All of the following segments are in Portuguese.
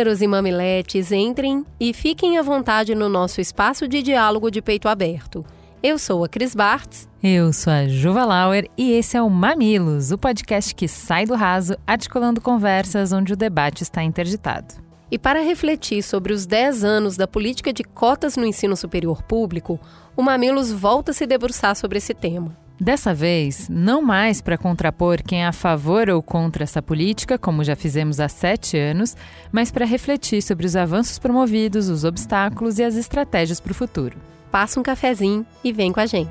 Mamileiros e mamiletes, entrem e fiquem à vontade no nosso espaço de diálogo de peito aberto. Eu sou a Cris Bartz. Eu sou a Juva Lauer e esse é o Mamilos, o podcast que sai do raso, articulando conversas onde o debate está interditado. E para refletir sobre os 10 anos da política de cotas no ensino superior público, o Mamilos volta a se debruçar sobre esse tema. Dessa vez, não mais para contrapor quem é a favor ou contra essa política, como já fizemos há sete anos, mas para refletir sobre os avanços promovidos, os obstáculos e as estratégias para o futuro. Passa um cafezinho e vem com a gente.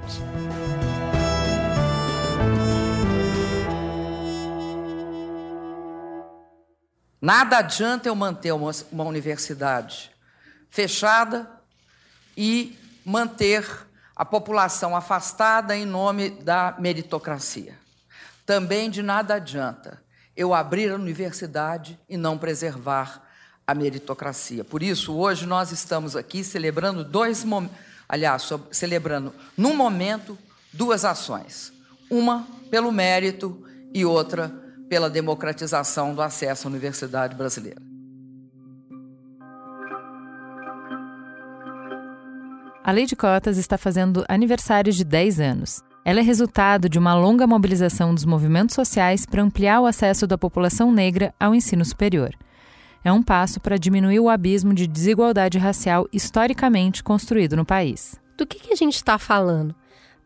Nada adianta eu manter uma, uma universidade fechada e manter a população afastada em nome da meritocracia. Também de nada adianta eu abrir a universidade e não preservar a meritocracia. Por isso, hoje nós estamos aqui celebrando dois aliás, celebrando num momento duas ações. Uma pelo mérito e outra pela democratização do acesso à universidade brasileira. A Lei de Cotas está fazendo aniversário de 10 anos. Ela é resultado de uma longa mobilização dos movimentos sociais para ampliar o acesso da população negra ao ensino superior. É um passo para diminuir o abismo de desigualdade racial historicamente construído no país. Do que, que a gente está falando?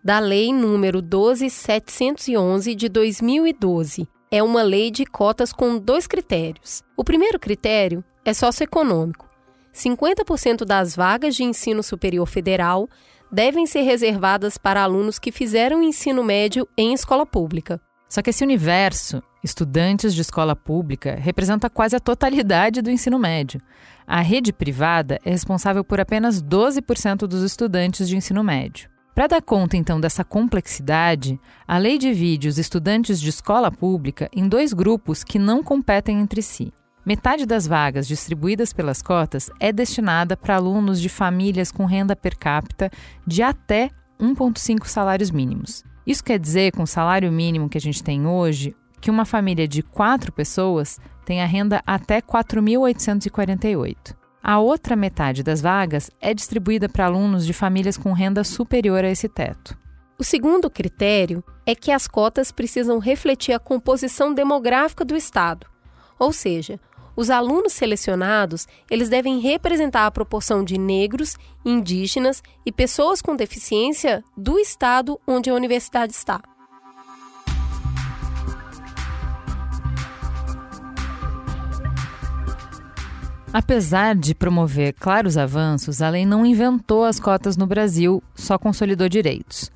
Da Lei número 12711 de 2012. É uma lei de cotas com dois critérios. O primeiro critério é socioeconômico 50% das vagas de ensino superior federal devem ser reservadas para alunos que fizeram ensino médio em escola pública. Só que esse universo, estudantes de escola pública, representa quase a totalidade do ensino médio. A rede privada é responsável por apenas 12% dos estudantes de ensino médio. Para dar conta então dessa complexidade, a lei divide os estudantes de escola pública em dois grupos que não competem entre si. Metade das vagas distribuídas pelas cotas é destinada para alunos de famílias com renda per capita de até 1,5 salários mínimos. Isso quer dizer, com o salário mínimo que a gente tem hoje, que uma família de quatro pessoas tem a renda até 4.848. A outra metade das vagas é distribuída para alunos de famílias com renda superior a esse teto. O segundo critério é que as cotas precisam refletir a composição demográfica do Estado, ou seja, os alunos selecionados, eles devem representar a proporção de negros, indígenas e pessoas com deficiência do estado onde a universidade está. Apesar de promover claros avanços, a lei não inventou as cotas no Brasil, só consolidou direitos.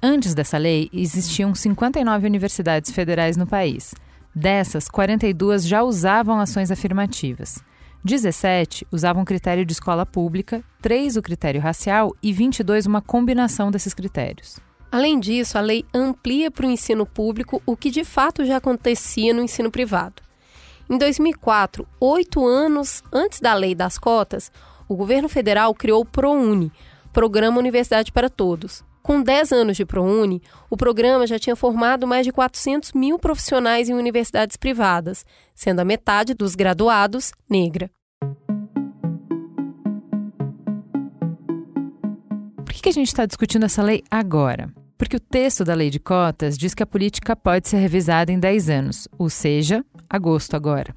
Antes dessa lei, existiam 59 universidades federais no país. Dessas, 42 já usavam ações afirmativas. 17 usavam critério de escola pública, 3 o critério racial e 22 uma combinação desses critérios. Além disso, a lei amplia para o ensino público o que de fato já acontecia no ensino privado. Em 2004, oito anos antes da lei das cotas, o governo federal criou o ProUni, Programa Universidade para Todos, com 10 anos de ProUni, o programa já tinha formado mais de 400 mil profissionais em universidades privadas, sendo a metade dos graduados negra. Por que a gente está discutindo essa lei agora? Porque o texto da lei de cotas diz que a política pode ser revisada em 10 anos, ou seja, agosto agora.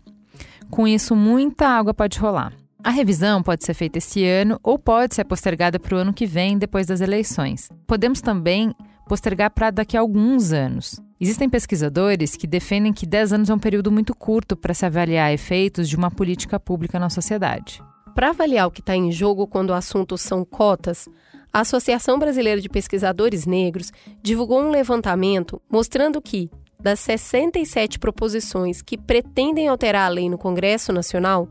Com isso, muita água pode rolar. A revisão pode ser feita esse ano ou pode ser postergada para o ano que vem, depois das eleições. Podemos também postergar para daqui a alguns anos. Existem pesquisadores que defendem que 10 anos é um período muito curto para se avaliar efeitos de uma política pública na sociedade. Para avaliar o que está em jogo quando o assunto são cotas, a Associação Brasileira de Pesquisadores Negros divulgou um levantamento mostrando que, das 67 proposições que pretendem alterar a lei no Congresso Nacional,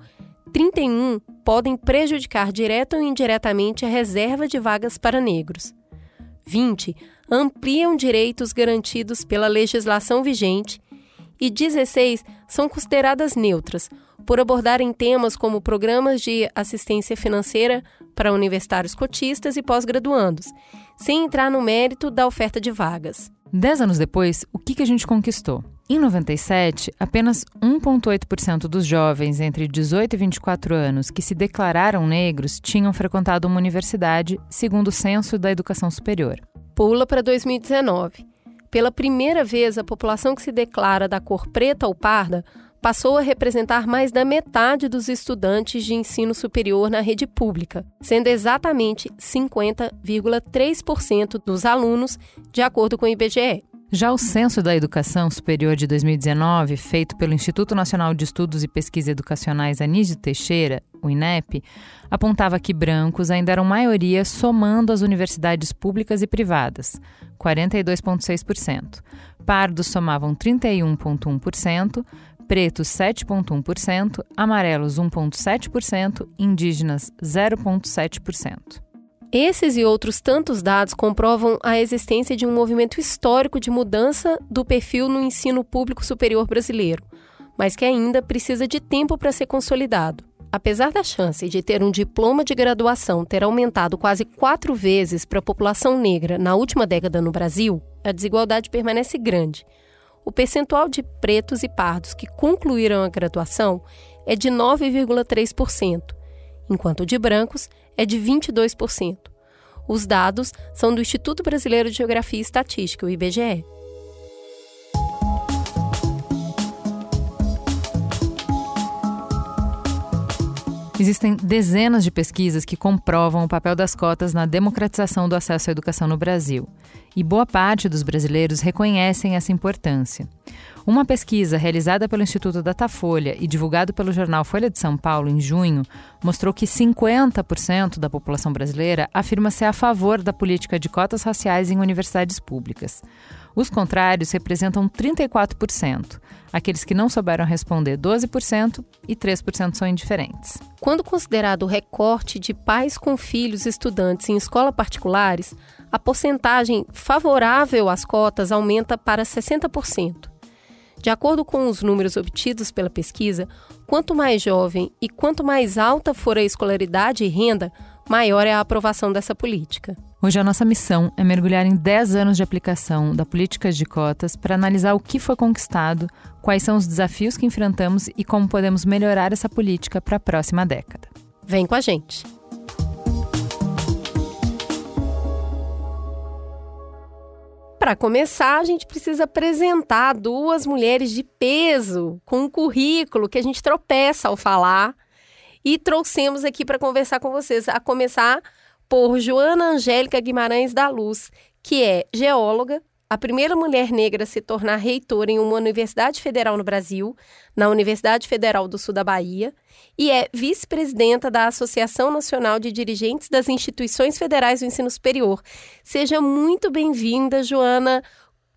31 podem prejudicar direta ou indiretamente a reserva de vagas para negros. 20 ampliam direitos garantidos pela legislação vigente e 16 são consideradas neutras, por abordarem temas como programas de assistência financeira para universitários cotistas e pós-graduandos, sem entrar no mérito da oferta de vagas. Dez anos depois, o que, a gente conquistou? Em 97, apenas 1,8% dos jovens entre 18 e 24 anos que se declararam negros tinham frequentado uma universidade, segundo o Censo da Educação Superior. Pula para 2019. Pela primeira vez, a população que se declara da cor preta ou parda passou a representar mais da metade dos estudantes de ensino superior na rede pública, sendo exatamente 50,3% dos alunos, de acordo com o IBGE. Já o Censo da Educação Superior de 2019, feito pelo Instituto Nacional de Estudos e Pesquisa Educacionais Anísio Teixeira, o INEP, apontava que brancos ainda eram maioria somando as universidades públicas e privadas, 42,6%. Pardos somavam 31,1%, pretos 7,1%, amarelos 1,7%, indígenas 0,7%. Esses e outros tantos dados comprovam a existência de um movimento histórico de mudança do perfil no ensino público superior brasileiro, mas que ainda precisa de tempo para ser consolidado. Apesar da chance de ter um diploma de graduação ter aumentado quase quatro vezes para a população negra na última década no Brasil, a desigualdade permanece grande. O percentual de pretos e pardos que concluíram a graduação é de 9,3%, enquanto de brancos é de 22%. Os dados são do Instituto Brasileiro de Geografia e Estatística, o IBGE. Existem dezenas de pesquisas que comprovam o papel das cotas na democratização do acesso à educação no Brasil. E boa parte dos brasileiros reconhecem essa importância. Uma pesquisa realizada pelo Instituto Datafolha e divulgada pelo jornal Folha de São Paulo em junho mostrou que 50% da população brasileira afirma ser a favor da política de cotas raciais em universidades públicas. Os contrários representam 34%. Aqueles que não souberam responder, 12%, e 3% são indiferentes. Quando considerado o recorte de pais com filhos estudantes em escolas particulares, a porcentagem favorável às cotas aumenta para 60%. De acordo com os números obtidos pela pesquisa, quanto mais jovem e quanto mais alta for a escolaridade e renda, maior é a aprovação dessa política. Hoje a nossa missão é mergulhar em 10 anos de aplicação da política de cotas para analisar o que foi conquistado, quais são os desafios que enfrentamos e como podemos melhorar essa política para a próxima década. Vem com a gente! Para começar, a gente precisa apresentar duas mulheres de peso com um currículo que a gente tropeça ao falar e trouxemos aqui para conversar com vocês. A começar por Joana Angélica Guimarães da Luz, que é geóloga, a primeira mulher negra a se tornar reitora em uma universidade federal no Brasil, na Universidade Federal do Sul da Bahia, e é vice-presidenta da Associação Nacional de Dirigentes das Instituições Federais do Ensino Superior. Seja muito bem-vinda, Joana.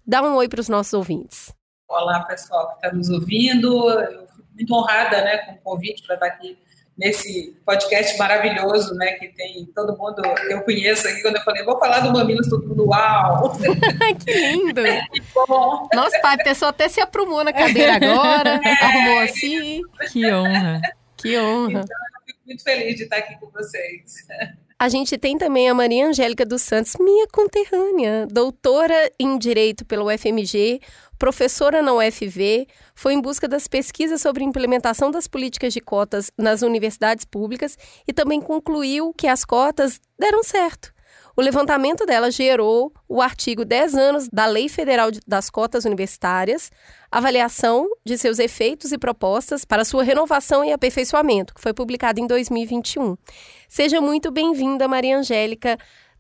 Dá um oi para os nossos ouvintes. Olá, pessoal que está nos ouvindo. Eu fico muito honrada né, com o convite para estar aqui nesse podcast maravilhoso, né, que tem todo mundo que eu conheço aqui, quando eu falei, vou falar do Mamilos, todo mundo, uau! que lindo! que bom! Nossa, pai, a pessoa até se aprumou na cadeira agora, é, arrumou assim. Que honra! Que honra! Então, eu fico muito feliz de estar aqui com vocês. A gente tem também a Maria Angélica dos Santos, minha conterrânea, doutora em Direito pelo UFMG, professora na UFV, foi em busca das pesquisas sobre implementação das políticas de cotas nas universidades públicas e também concluiu que as cotas deram certo. O levantamento dela gerou o artigo 10 anos da Lei Federal das Cotas Universitárias, avaliação de seus efeitos e propostas para sua renovação e aperfeiçoamento, que foi publicado em 2021. Seja muito bem-vinda, Maria Angélica.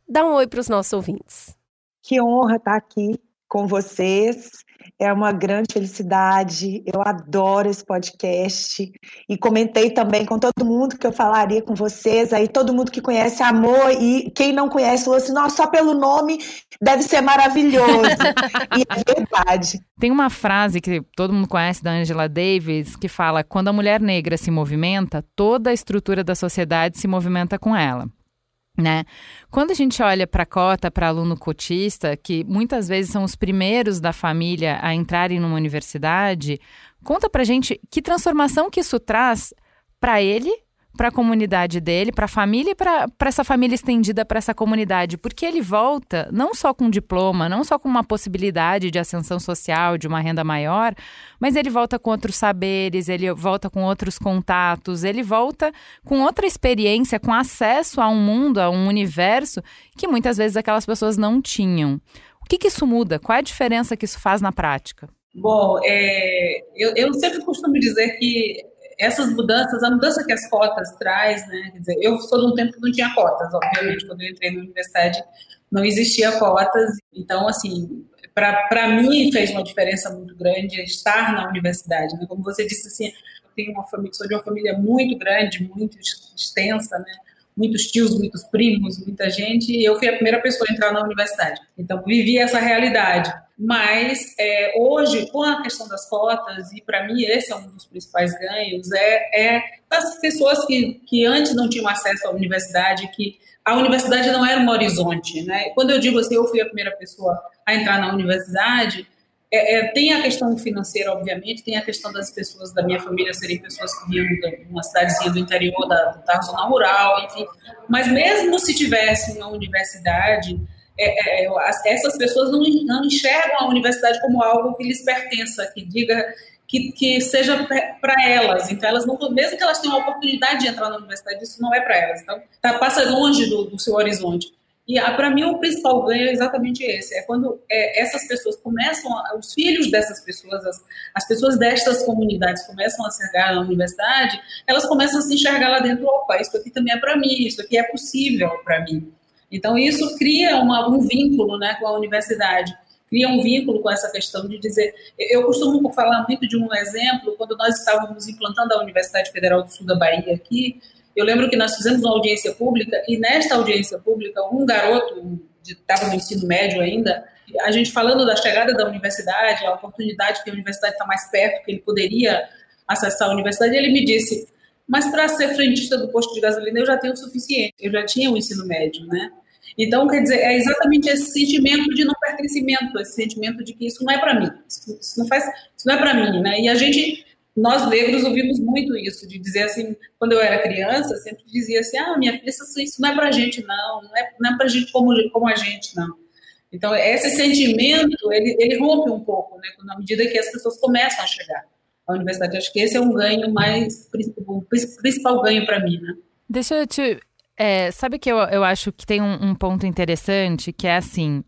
Dá um oi para os nossos ouvintes. Que honra estar aqui com vocês É uma grande felicidade. Eu adoro esse podcast. E comentei também com todo mundo que eu falaria com vocês. Aí todo mundo que conhece Amor e quem não conhece falou assim: nossa, só pelo nome deve ser maravilhoso. e é verdade. Tem uma frase que todo mundo conhece da Angela Davis que fala: quando a mulher negra se movimenta, toda a estrutura da sociedade se movimenta com ela. Né? Quando a gente olha para a cota para aluno cotista, que muitas vezes são os primeiros da família a entrarem numa universidade, conta para gente que transformação que isso traz para ele para a comunidade dele, para a família e para essa família estendida para essa comunidade, porque ele volta não só com diploma, não só com uma possibilidade de ascensão social, de uma renda maior, mas ele volta com outros saberes, ele volta com outros contatos, ele volta com outra experiência, com acesso a um mundo, a um universo que muitas vezes aquelas pessoas não tinham. O que, que isso muda? Qual é a diferença que isso faz na prática? Bom, é, eu, eu sempre costumo dizer que essas mudanças, a mudança que as cotas traz, né? Quer dizer, eu sou de um tempo que não tinha cotas, obviamente, quando eu entrei na universidade não existia cotas, então, assim, para mim fez uma diferença muito grande estar na universidade, né? Como você disse, assim, eu tenho uma família, sou de uma família muito grande, muito extensa, né? muitos tios, muitos primos, muita gente, e eu fui a primeira pessoa a entrar na universidade. Então, vivi essa realidade. Mas, é, hoje, com a questão das cotas, e para mim esse é um dos principais ganhos, é, é das pessoas que, que antes não tinham acesso à universidade, que a universidade não era um horizonte. Né? Quando eu digo assim, eu fui a primeira pessoa a entrar na universidade, é, é, tem a questão financeira, obviamente, tem a questão das pessoas da minha família serem pessoas que vinham de uma cidadezinha do interior, da, da zona rural, enfim. Mas mesmo se tivesse uma universidade, é, é, é essas pessoas não, não enxergam a universidade como algo que lhes pertença, que diga que, que seja para elas. Então, elas não, mesmo que elas tenham a oportunidade de entrar na universidade, isso não é para elas. Então, tá, passa longe do, do seu horizonte. E ah, para mim o principal ganho é exatamente esse, é quando é, essas pessoas começam, os filhos dessas pessoas, as, as pessoas destas comunidades começam a chegar na universidade, elas começam a se enxergar lá dentro, opa, isso aqui também é para mim, isso aqui é possível para mim. Então isso cria uma, um vínculo né, com a universidade, cria um vínculo com essa questão de dizer, eu costumo falar muito de um exemplo, quando nós estávamos implantando a Universidade Federal do Sul da Bahia aqui, eu lembro que nós fizemos uma audiência pública e nesta audiência pública, um garoto estava no ensino médio ainda, a gente falando da chegada da universidade, a oportunidade que a universidade está mais perto, que ele poderia acessar a universidade, ele me disse, mas para ser frentista do posto de gasolina eu já tenho o suficiente, eu já tinha o ensino médio, né? Então, quer dizer, é exatamente esse sentimento de não pertencimento, esse sentimento de que isso não é para mim, isso, não faz, isso não é para mim, né? E a gente nós negros ouvimos muito isso, de dizer assim, quando eu era criança, sempre dizia assim, ah, minha filha, isso não é pra gente, não, não é, não é pra gente como, como a gente, não. Então, esse sentimento, ele, ele rompe um pouco, né, na medida que as pessoas começam a chegar à universidade. Acho que esse é um ganho mais, o principal ganho para mim, né. Deixa eu te... É, sabe que eu, eu acho que tem um, um ponto interessante, que é assim...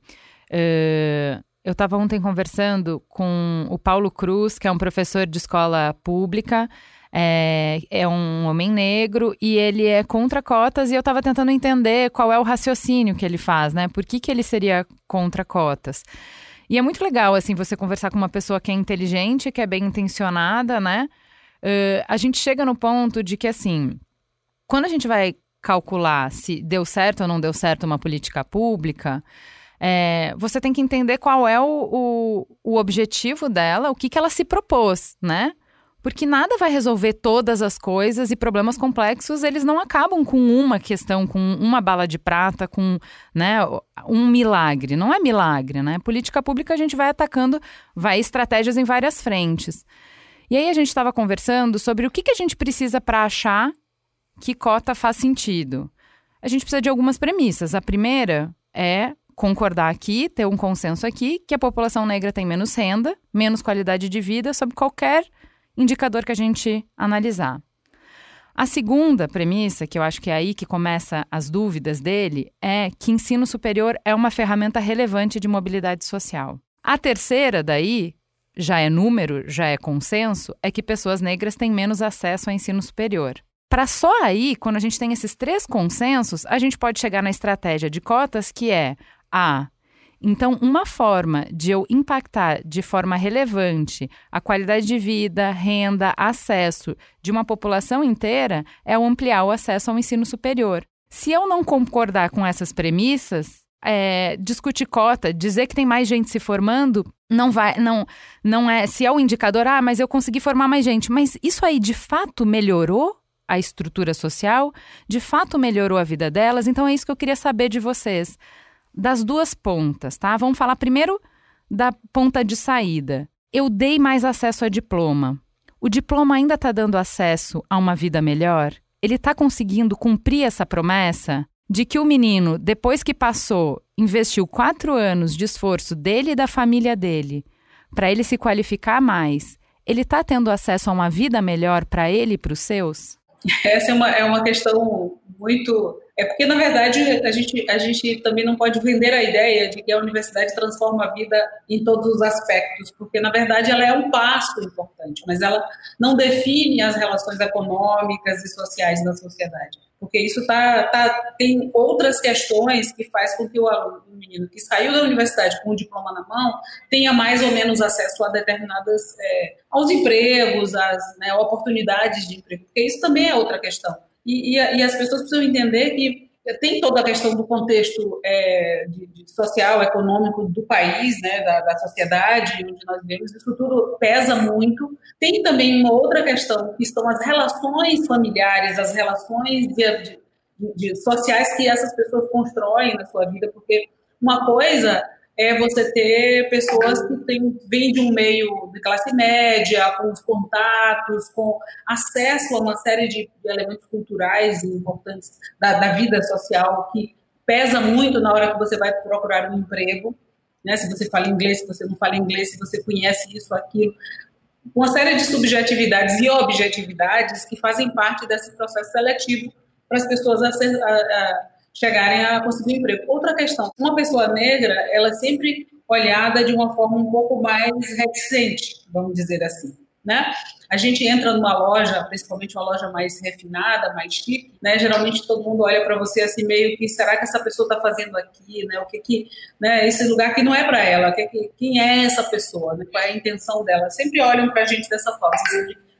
Uh eu estava ontem conversando com o Paulo Cruz, que é um professor de escola pública, é, é, um homem negro e ele é contra cotas e eu estava tentando entender qual é o raciocínio que ele faz, né? Por que, que ele seria contra cotas? E é muito legal, assim, você conversar com uma pessoa que é inteligente, que é bem intencionada, né? Uh, a gente chega no ponto de que, assim, quando a gente vai calcular se deu certo ou não deu certo uma política pública, é, você tem que entender qual é o, o, o objetivo dela, o que, que ela se propôs, né? Porque nada vai resolver todas as coisas e problemas complexos, eles não acabam com uma questão, com uma bala de prata, com né, um milagre. Não é milagre, né? Política pública a gente vai atacando, vai estratégias em várias frentes. E aí a gente estava conversando sobre o que, que a gente precisa para achar que cota faz sentido. A gente precisa de algumas premissas. A primeira é concordar aqui, ter um consenso aqui, que a população negra tem menos renda, menos qualidade de vida, sob qualquer indicador que a gente analisar. A segunda premissa, que eu acho que é aí que começa as dúvidas dele, é que ensino superior é uma ferramenta relevante de mobilidade social. A terceira, daí, já é número, já é consenso, é que pessoas negras têm menos acesso ao ensino superior. Para só aí, quando a gente tem esses três consensos, a gente pode chegar na estratégia de cotas, que é a. Então, uma forma de eu impactar de forma relevante a qualidade de vida, renda, acesso de uma população inteira é ampliar o acesso ao ensino superior. Se eu não concordar com essas premissas, é, discutir cota, dizer que tem mais gente se formando, não vai, não, não é. Se é o indicador, ah, mas eu consegui formar mais gente, mas isso aí de fato melhorou a estrutura social, de fato melhorou a vida delas. Então é isso que eu queria saber de vocês, das duas pontas, tá? Vamos falar primeiro da ponta de saída. Eu dei mais acesso a diploma. O diploma ainda está dando acesso a uma vida melhor? Ele está conseguindo cumprir essa promessa? de que o menino, depois que passou, investiu quatro anos de esforço dele e da família dele para ele se qualificar mais, ele está tendo acesso a uma vida melhor para ele e para os seus? Essa é uma, é uma questão muito. É porque, na verdade, a gente, a gente também não pode vender a ideia de que a universidade transforma a vida em todos os aspectos, porque, na verdade, ela é um passo importante, mas ela não define as relações econômicas e sociais da sociedade porque isso tá, tá, tem outras questões que faz com que o aluno, o menino que saiu da universidade com o diploma na mão, tenha mais ou menos acesso a determinadas, é, aos empregos, às né, oportunidades de emprego, porque isso também é outra questão. E, e, e as pessoas precisam entender que tem toda a questão do contexto é, de, de social, econômico do país, né, da, da, sociedade onde nós vivemos, isso tudo pesa muito. Tem também uma outra questão, que são as relações familiares, as relações de, de, sociais que essas pessoas constroem na sua vida, porque uma coisa é você ter pessoas que têm, vêm de um meio de classe média, com os contatos, com acesso a uma série de elementos culturais importantes da, da vida social que pesa muito na hora que você vai procurar um emprego, né? Se você fala inglês, se você não fala inglês, se você conhece isso, aquilo, uma série de subjetividades e objetividades que fazem parte desse processo seletivo para as pessoas a, a, a chegarem a conseguir um emprego. Outra questão, uma pessoa negra, ela é sempre olhada de uma forma um pouco mais reticente, vamos dizer assim. Né? A gente entra numa loja, principalmente uma loja mais refinada, mais chique, né? Geralmente todo mundo olha para você assim meio que será que essa pessoa está fazendo aqui, né? O que que, né? Esse lugar que não é para ela, que, que, quem é essa pessoa, né? Qual é a intenção dela? Sempre olham para a gente dessa forma,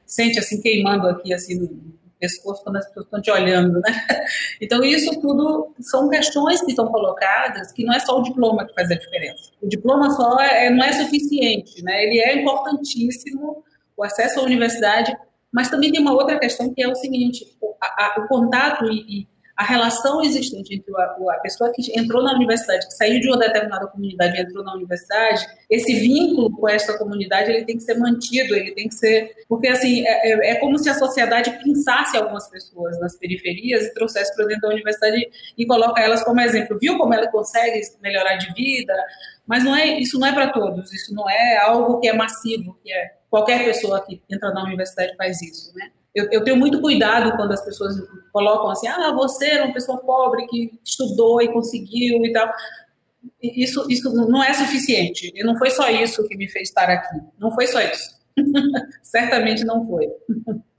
sente assim queimando aqui assim no, pescoço quando as pessoas estão te olhando, né? Então, isso tudo são questões que estão colocadas que não é só o diploma que faz a diferença. O diploma só é, não é suficiente, né? Ele é importantíssimo, o acesso à universidade, mas também tem uma outra questão que é o seguinte, o, a, o contato e, e a relação existente entre a, a, pessoa que entrou na universidade, que saiu de uma determinada comunidade e entrou na universidade, esse vínculo com essa comunidade ele tem que ser mantido, ele tem que ser. Porque, assim, é, é, é como se a sociedade pinçasse algumas pessoas nas periferias e trouxesse para dentro da universidade e coloca elas como exemplo. Viu como ela consegue melhorar de vida? Mas não é, isso não é para todos, isso não é algo que é massivo, que é qualquer pessoa que entra na universidade faz isso, né? Eu, eu, tenho muito cuidado quando as pessoas colocam assim, ah, você era uma pessoa pobre que estudou e conseguiu e tal. Isso, isso não é suficiente. E não foi só isso que me fez estar aqui. Não foi só isso. Certamente não foi.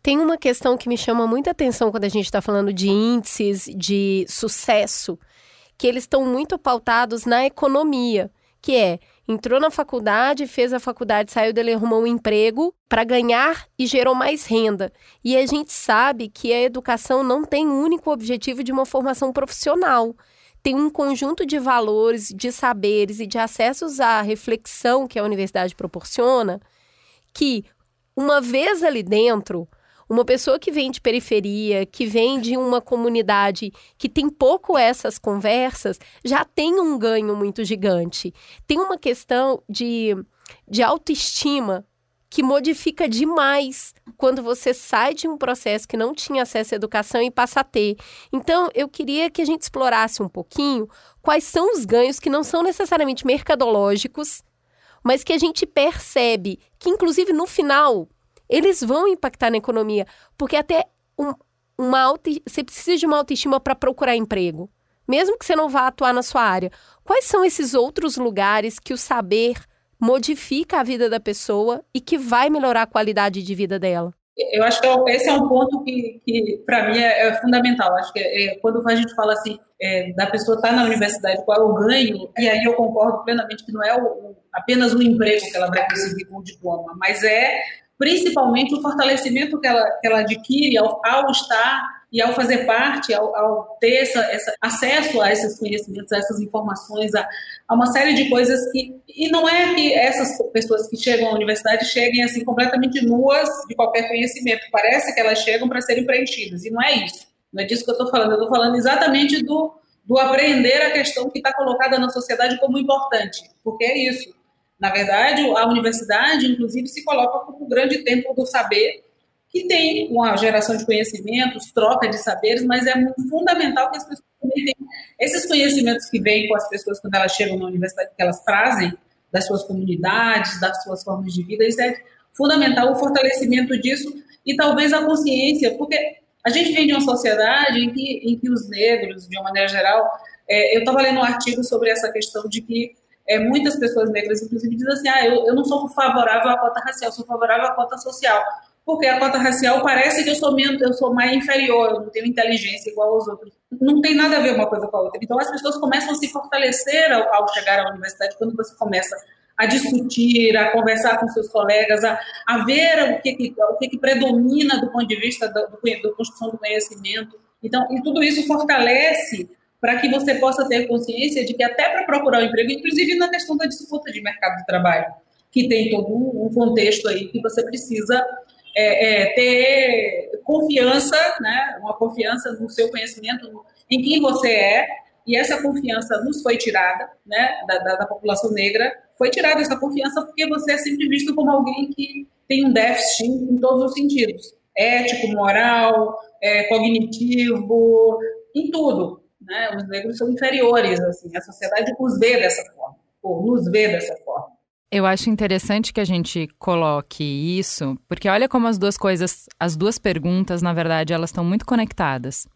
Tem uma questão que me chama muita atenção quando a gente está falando de índices de sucesso, que eles estão muito pautados na economia, que é entrou na faculdade, fez a faculdade, saiu dele, arrumou um emprego para ganhar e gerou mais renda. E a gente sabe que a educação não tem o único objetivo de uma formação profissional. Tem um conjunto de valores, de saberes e de acessos à reflexão que a universidade proporciona, que, uma vez ali dentro, uma pessoa que vem de periferia, que vem de uma comunidade que tem pouco essas conversas, já tem um ganho muito gigante. Tem uma questão de, de autoestima que modifica demais quando você sai de um processo que não tinha acesso à educação e passa a ter. Então, eu queria que a gente explorasse um pouquinho quais são os ganhos que não são necessariamente mercadológicos, mas que a gente percebe que, inclusive, no final, eles vão impactar na economia, porque até um, uma auto, você precisa de uma autoestima para procurar emprego, mesmo que você não vá atuar na sua área. Quais são esses outros lugares que o saber modifica a vida da pessoa e que vai melhorar a qualidade de vida dela? eu acho que é esse é um ponto que, que para mim, é, é, fundamental. Acho que é, quando a gente fala assim, é, da pessoa estar tá na universidade, qual é o ganho, e aí eu concordo plenamente que não é o, apenas o emprego que ela vai conseguir com o diploma, mas é principalmente o fortalecimento que ela, que ela adquire ao, ao estar e ao fazer parte, ao, ao ter essa, essa, acesso a esses conhecimentos, a essas informações, a, a, uma série de coisas que. E não é que essas pessoas que chegam à universidade cheguem assim completamente nuas de qualquer conhecimento. Parece que elas chegam para serem preenchidas, e não é isso. Não é disso que eu estou falando. Eu estou falando exatamente do, do aprender a questão que está colocada na sociedade como importante, porque é isso. Na verdade, a universidade, inclusive, se coloca como o grande templo do saber que tem uma geração de conhecimentos, troca de saberes, mas é fundamental que as pessoas também tenham esses conhecimentos que vêm com as pessoas quando elas chegam na universidade, que elas trazem das suas comunidades, das suas formas de vida, isso é fundamental o fortalecimento disso e talvez a consciência, porque a gente vem de uma sociedade em que, em que os negros, de uma maneira geral, é, eu estava lendo um artigo sobre essa questão de que é, muitas pessoas negras, inclusive, dizem assim: ah, eu, eu não sou favorável à cota racial, sou favorável à cota social porque a cota racial parece que eu sou, menos, eu sou mais inferior, eu não tenho inteligência igual aos outros. Não tem nada a ver uma coisa com a outra. Então, as pessoas começam a se fortalecer ao, ao chegar à universidade, quando você começa a discutir, a conversar com seus colegas, a, a ver o que, que, o que, que predomina do ponto de vista da construção do conhecimento. Então, e tudo isso fortalece para que você possa ter consciência de que até para procurar um emprego, inclusive na questão da disputa de mercado de trabalho, que tem todo um contexto aí que você precisa é, é, ter confiança, né, uma confiança no seu conhecimento, em quem você é, e essa confiança nos foi tirada, né, da, da, da, população negra, foi tirada essa confiança porque você é sempre visto como alguém que tem um déficit em, todos os sentidos, ético, moral, é, cognitivo, em tudo, né, os negros são inferiores, assim, a sociedade os vê dessa forma, ou nos vê dessa forma. Eu acho interessante que a gente coloque isso, porque olha como as duas coisas, as duas perguntas, na verdade, elas estão muito conectadas.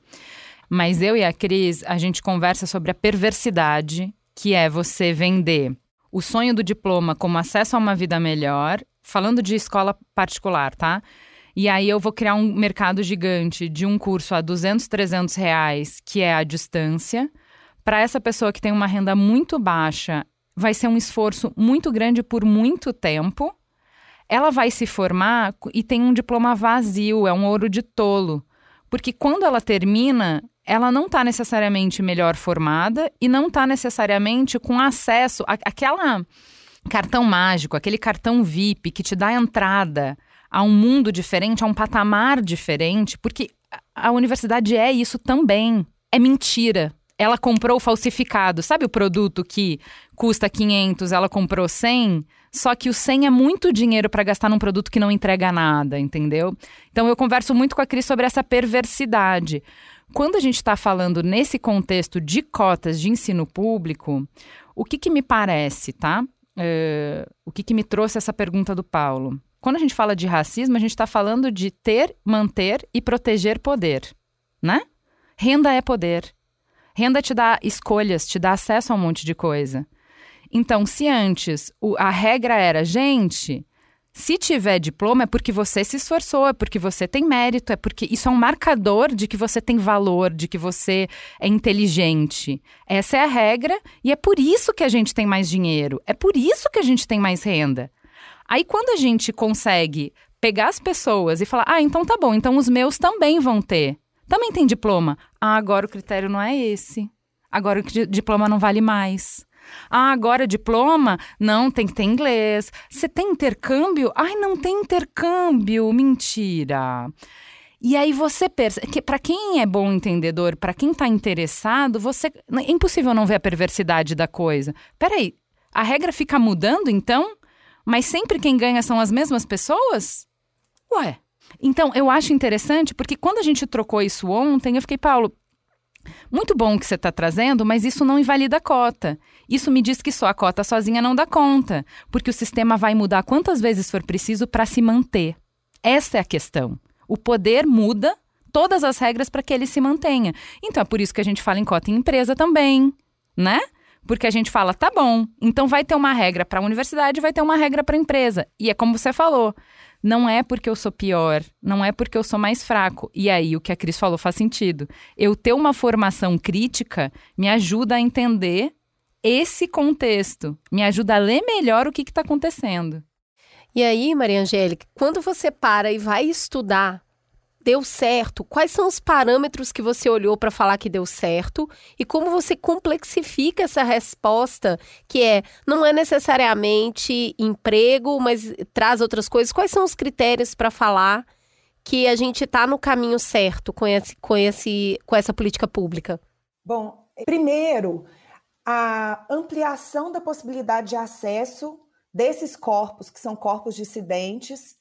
Mas eu e a Cris, a gente conversa sobre a perversidade, que é você vender o sonho do diploma como acesso a uma vida melhor, falando de escola particular, tá? E aí eu vou criar um mercado gigante de um curso a 200, 300 reais, que é a distância. Para essa pessoa que tem uma renda muito baixa, vai ser um esforço muito grande por muito tempo. Ela vai se formar e tem um diploma vazio, é um ouro de tolo. Porque quando ela termina, ela não está necessariamente melhor formada e não está necessariamente com acesso àquela cartão mágico, aquele cartão VIP que te dá entrada a um mundo diferente, a um patamar diferente, porque a universidade é isso também. É mentira ela comprou falsificado. Sabe o produto que custa 500, ela comprou 100? Só que o 100 é muito dinheiro para gastar num produto que não entrega nada, entendeu? Então eu converso muito com a Cris sobre essa perversidade. Quando a gente está falando nesse contexto de cotas de ensino público, o que, que me parece, tá? Uh, o que, que me trouxe essa pergunta do Paulo? Quando a gente fala de racismo, a gente está falando de ter, manter e proteger poder, né? Renda é poder. Renda te dá escolhas, te dá acesso a um monte de coisa. Então, se antes a regra era, gente, se tiver diploma é porque você se esforçou, é porque você tem mérito, é porque isso é um marcador de que você tem valor, de que você é inteligente. Essa é a regra e é por isso que a gente tem mais dinheiro, é por isso que a gente tem mais renda. Aí quando a gente consegue pegar as pessoas e falar: "Ah, então tá bom, então os meus também vão ter" também tem diploma. Ah, agora o critério não é esse. Agora o diploma não vale mais. Ah, agora diploma? Não, tem que ter inglês. Você tem intercâmbio? Ai, não tem intercâmbio. Mentira. E aí você percebe que para quem é bom entendedor, para quem está interessado, você é impossível não ver a perversidade da coisa. Peraí, a regra fica mudando então? Mas sempre quem ganha são as mesmas pessoas? Ué, então, eu acho interessante porque quando a gente trocou isso ontem, eu fiquei, Paulo, muito bom o que você está trazendo, mas isso não invalida a cota. Isso me diz que só a cota sozinha não dá conta, porque o sistema vai mudar quantas vezes for preciso para se manter. Essa é a questão. O poder muda todas as regras para que ele se mantenha. Então é por isso que a gente fala em cota em empresa também, né? Porque a gente fala, tá bom, então vai ter uma regra para a universidade, vai ter uma regra para a empresa. E é como você falou, não é porque eu sou pior, não é porque eu sou mais fraco. E aí o que a Cris falou faz sentido. Eu ter uma formação crítica me ajuda a entender esse contexto, me ajuda a ler melhor o que está acontecendo. E aí, Maria Angélica, quando você para e vai estudar, deu certo? Quais são os parâmetros que você olhou para falar que deu certo? E como você complexifica essa resposta, que é não é necessariamente emprego, mas traz outras coisas? Quais são os critérios para falar que a gente está no caminho certo com, esse, com, esse, com essa política pública? Bom, primeiro, a ampliação da possibilidade de acesso desses corpos, que são corpos dissidentes,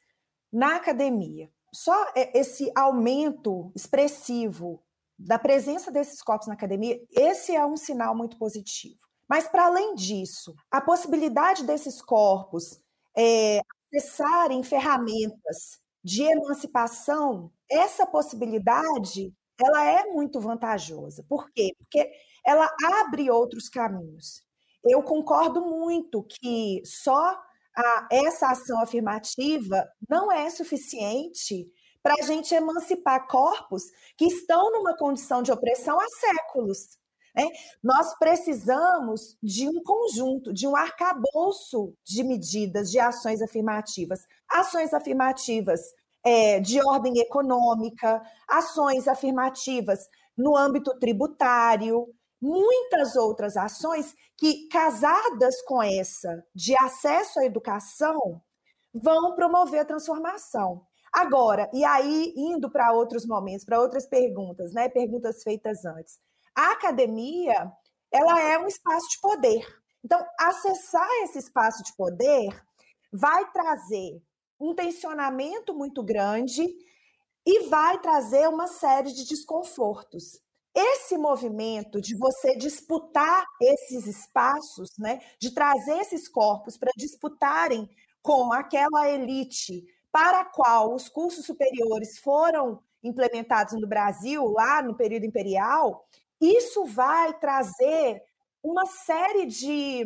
na academia. Só esse aumento expressivo da presença desses corpos na academia, esse é um sinal muito positivo. Mas, para além disso, a possibilidade desses corpos é, acessarem ferramentas de emancipação, essa possibilidade ela é muito vantajosa. Por quê? Porque ela abre outros caminhos. Eu concordo muito que só a, essa ação afirmativa não é suficiente para a gente emancipar corpos que estão numa condição de opressão há séculos. Né? Nós precisamos de um conjunto, de um arcabouço de medidas, de ações afirmativas. Ações afirmativas é, de ordem econômica, ações afirmativas no âmbito tributário, muitas outras ações que, casadas com essa de acesso à educação, vão promover a transformação. Agora, e aí indo para outros momentos, para outras perguntas, né? Perguntas feitas antes. A academia, ela é um espaço de poder. Então, acessar esse espaço de poder vai trazer um tensionamento muito grande e vai trazer uma série de desconfortos. Esse movimento de você disputar esses espaços, né, de trazer esses corpos para disputarem com aquela elite para a qual os cursos superiores foram implementados no Brasil, lá no período imperial, isso vai trazer uma série de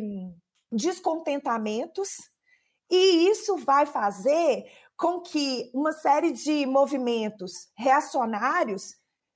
descontentamentos e isso vai fazer com que uma série de movimentos reacionários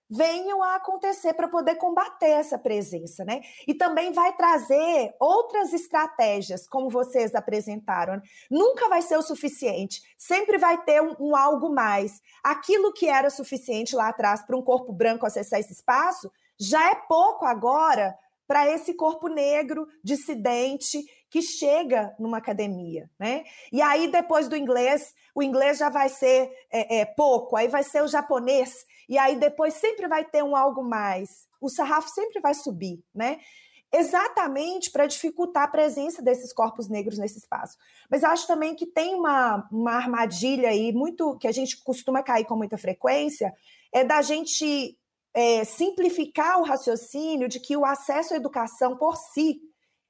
venham a acontecer para poder combater essa presença, né? E também vai trazer outras estratégias, como vocês apresentaram. Nunca vai ser o suficiente, sempre vai ter um, um algo mais. Aquilo que era suficiente lá atrás para um corpo branco acessar esse espaço já é pouco agora para esse corpo negro dissidente que chega numa academia, né? E aí depois do inglês, o inglês já vai ser é, é, pouco, aí vai ser o japonês e aí depois sempre vai ter um algo mais. O sarrafo sempre vai subir, né? Exatamente para dificultar a presença desses corpos negros nesse espaço. Mas acho também que tem uma, uma armadilha aí, muito que a gente costuma cair com muita frequência, é da gente é, simplificar o raciocínio de que o acesso à educação por si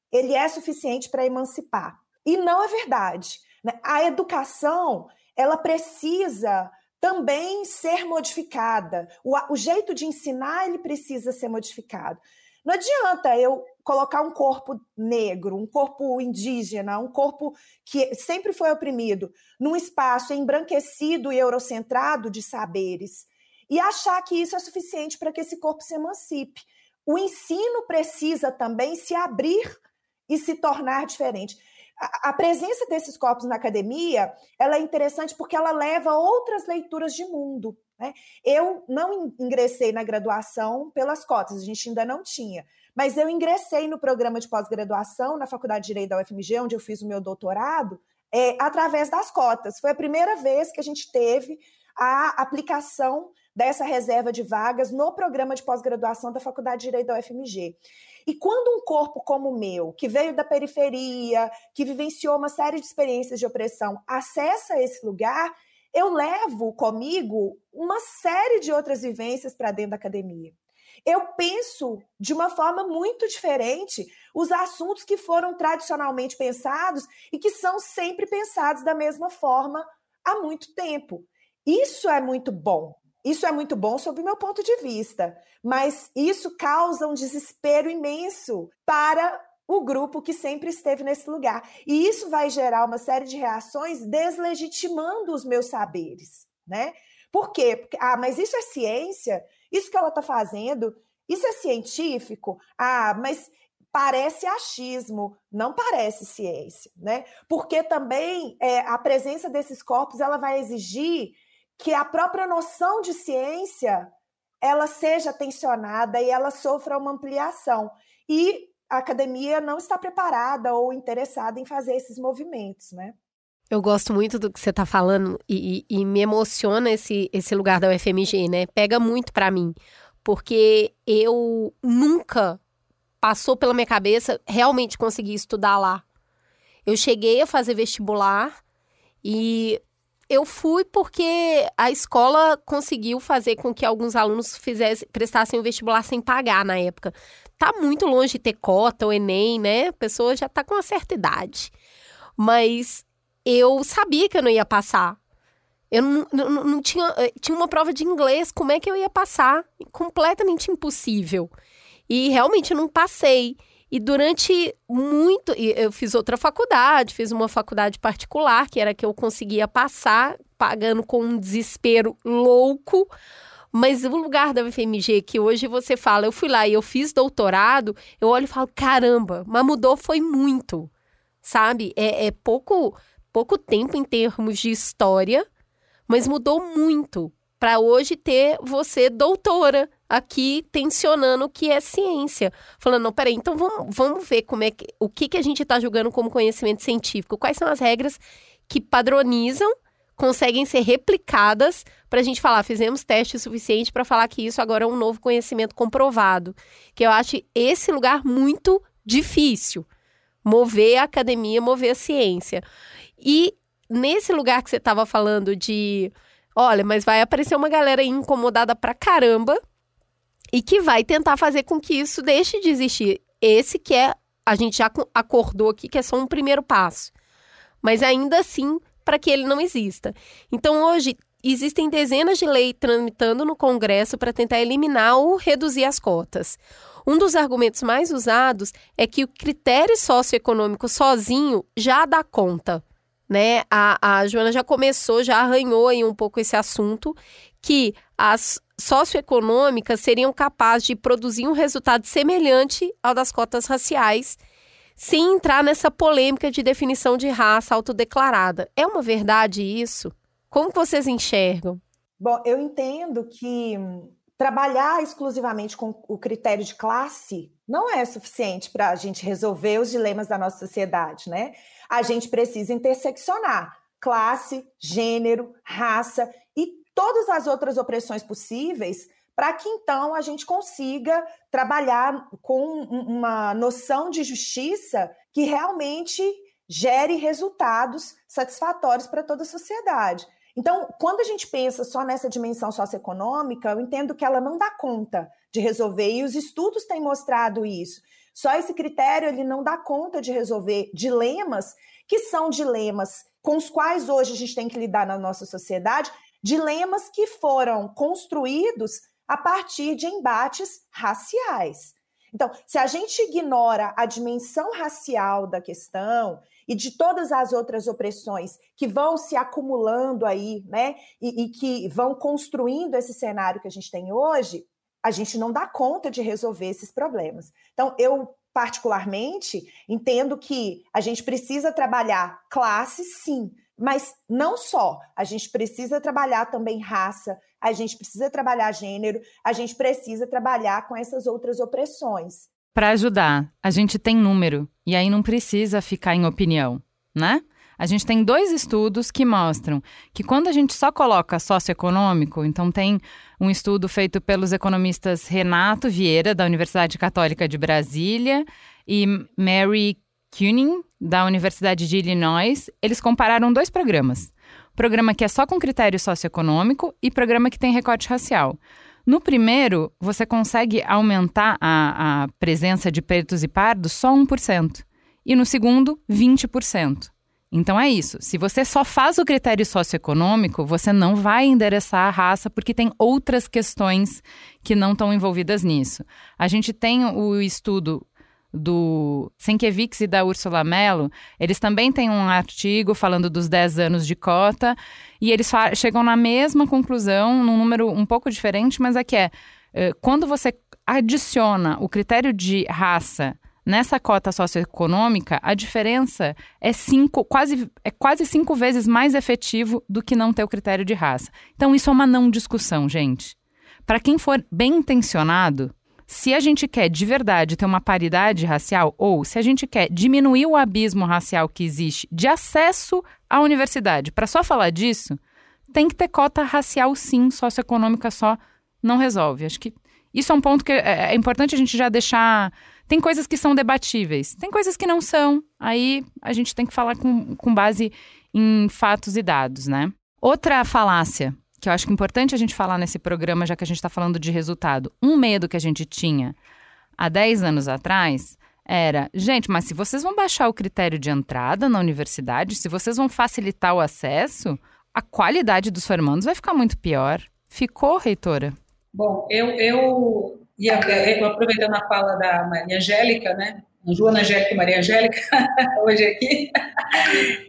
ele é suficiente para emancipar. E não é verdade. Né? A educação ela precisa também ser modificada. O, o jeito de ensinar ele precisa ser modificado. Não adianta eu colocar um corpo negro, um corpo indígena, um corpo que sempre foi oprimido, num espaço embranquecido e eurocentrado de saberes, e achar que isso é suficiente para que esse corpo se emancipe. O ensino precisa também se abrir e se tornar diferente a, presença desses corpos na academia ela é interessante porque ela leva outras leituras de mundo. Né? Eu não ingressei na graduação pelas cotas, a gente ainda não tinha, mas eu ingressei no programa de pós-graduação na Faculdade de Direito da UFMG, onde eu fiz o meu doutorado, é, através das cotas. Foi a primeira vez que a gente teve a aplicação dessa reserva de vagas no programa de pós-graduação da Faculdade de Direito da UFMG. E quando um corpo como o meu, que veio da periferia, que vivenciou uma série de experiências de opressão, acessa esse lugar, eu levo comigo uma série de outras vivências para dentro da academia. Eu penso de uma forma muito diferente os assuntos que foram tradicionalmente pensados e que são sempre pensados da mesma forma há muito tempo. Isso é muito bom. Isso é muito bom sob o meu ponto de vista, mas isso causa um desespero imenso para o grupo que sempre esteve nesse lugar. E isso vai gerar uma série de reações deslegitimando os meus saberes, né? Por quê? Porque, ah, mas isso é ciência? Isso que ela está fazendo? Isso é científico? Ah, mas parece achismo, não parece ciência, né? Porque também é, a presença desses corpos ela vai exigir que a própria noção de ciência ela seja tensionada e ela sofra uma ampliação. E a academia não está preparada ou interessada em fazer esses movimentos, né? Eu gosto muito do que você está falando e, e, e, me emociona esse, esse lugar da UFMG, né? Pega muito para mim, porque eu nunca passou pela minha cabeça realmente conseguir estudar lá. Eu cheguei a fazer vestibular e eu fui porque a escola conseguiu fazer com que alguns alunos fizessem, prestassem o vestibular sem pagar na época tá muito longe de ter cota, o Enem, né? A pessoa já tá com uma certa idade. Mas eu sabia que eu não ia passar. Eu não, não, não tinha. Eh, tinha uma prova de inglês, como é que eu ia passar? Completamente impossível. E realmente eu não passei. E durante muito. Eu fiz outra faculdade, fiz uma faculdade particular, que era que eu conseguia passar, pagando com um desespero louco. Mas o lugar da UFMG que hoje você fala, eu fui lá e eu fiz doutorado, eu olho e falo, caramba, mas mudou foi muito, sabe? É, é pouco, pouco tempo em termos de história, mas mudou muito para hoje ter você doutora aqui tensionando o que é ciência. Falando, não, peraí, então vamos, vamos ver como é que, o que, que a gente está julgando como conhecimento científico, quais são as regras que padronizam conseguem ser replicadas para a gente falar, fizemos teste suficiente para falar que isso agora é um novo conhecimento comprovado. Que eu acho esse lugar muito difícil. Mover a academia, mover a ciência. E nesse lugar que você estava falando de, olha, mas vai aparecer uma galera incomodada pra caramba e que vai tentar fazer com que isso deixe de existir. Esse que é, a gente já acordou aqui que é só um primeiro passo. Mas ainda assim para que ele não exista. Então, hoje, existem dezenas de leis tramitando no Congresso para tentar eliminar ou reduzir as cotas. Um dos argumentos mais usados é que o critério socioeconômico sozinho já dá conta. Né? A, a Joana já começou, já arranhou aí um pouco esse assunto, que as socioeconômicas seriam capazes de produzir um resultado semelhante ao das cotas raciais sem entrar nessa polêmica de definição de raça autodeclarada. É uma verdade isso? Como vocês enxergam? Bom, eu entendo que trabalhar exclusivamente com o critério de classe não é suficiente para a gente resolver os dilemas da nossa sociedade, né? A gente precisa interseccionar classe, gênero, raça e todas as outras opressões possíveis para que então a gente consiga trabalhar com uma noção de justiça que realmente gere resultados satisfatórios para toda a sociedade. Então, quando a gente pensa só nessa dimensão socioeconômica, eu entendo que ela não dá conta de resolver, e os estudos têm mostrado isso. Só esse critério ele não dá conta de resolver dilemas que são dilemas com os quais hoje a gente tem que lidar na nossa sociedade, dilemas que foram construídos a partir de embates raciais. Então, se a gente ignora a dimensão racial da questão e de todas as outras opressões que vão se acumulando aí, né, e, e, que vão construindo esse cenário que a gente tem hoje, a gente não dá conta de resolver esses problemas. Então, eu particularmente entendo que a gente precisa trabalhar classe, sim, mas não só, a gente precisa trabalhar também raça, a gente precisa trabalhar gênero, a gente precisa trabalhar com essas outras opressões. Para ajudar, a gente tem número e aí não precisa ficar em opinião, né? A gente tem dois estudos que mostram que quando a gente só coloca socioeconômico, então tem um estudo feito pelos economistas Renato Vieira, da Universidade Católica de Brasília, e Mary Kuning, da Universidade de Illinois, eles compararam dois programas. Programa que é só com critério socioeconômico e programa que tem recorte racial. No primeiro, você consegue aumentar a, a presença de pretos e pardos só 1%. E no segundo, 20%. Então é isso. Se você só faz o critério socioeconômico, você não vai endereçar a raça porque tem outras questões que não estão envolvidas nisso. A gente tem o estudo do Senkevics e da Ursula Mello, eles também têm um artigo falando dos 10 anos de cota e eles chegam na mesma conclusão, num número um pouco diferente, mas é que é eh, quando você adiciona o critério de raça nessa cota socioeconômica, a diferença é cinco, quase, é quase cinco vezes mais efetivo do que não ter o critério de raça. Então, isso é uma não discussão, gente. Para quem for bem intencionado, se a gente quer de verdade ter uma paridade racial, ou se a gente quer diminuir o abismo racial que existe de acesso à universidade, para só falar disso, tem que ter cota racial sim, socioeconômica só não resolve. Acho que isso é um ponto que é, é importante a gente já deixar. Tem coisas que são debatíveis, tem coisas que não são. Aí a gente tem que falar com, com base em fatos e dados, né? Outra falácia que eu acho que é importante a gente falar nesse programa, já que a gente está falando de resultado. Um medo que a gente tinha há 10 anos atrás era, gente, mas se vocês vão baixar o critério de entrada na universidade, se vocês vão facilitar o acesso, a qualidade dos formandos vai ficar muito pior. Ficou, reitora? Bom, eu, eu ia aproveitando a fala da Maria Angélica, né? Joana Angélica e Maria Angélica, hoje aqui.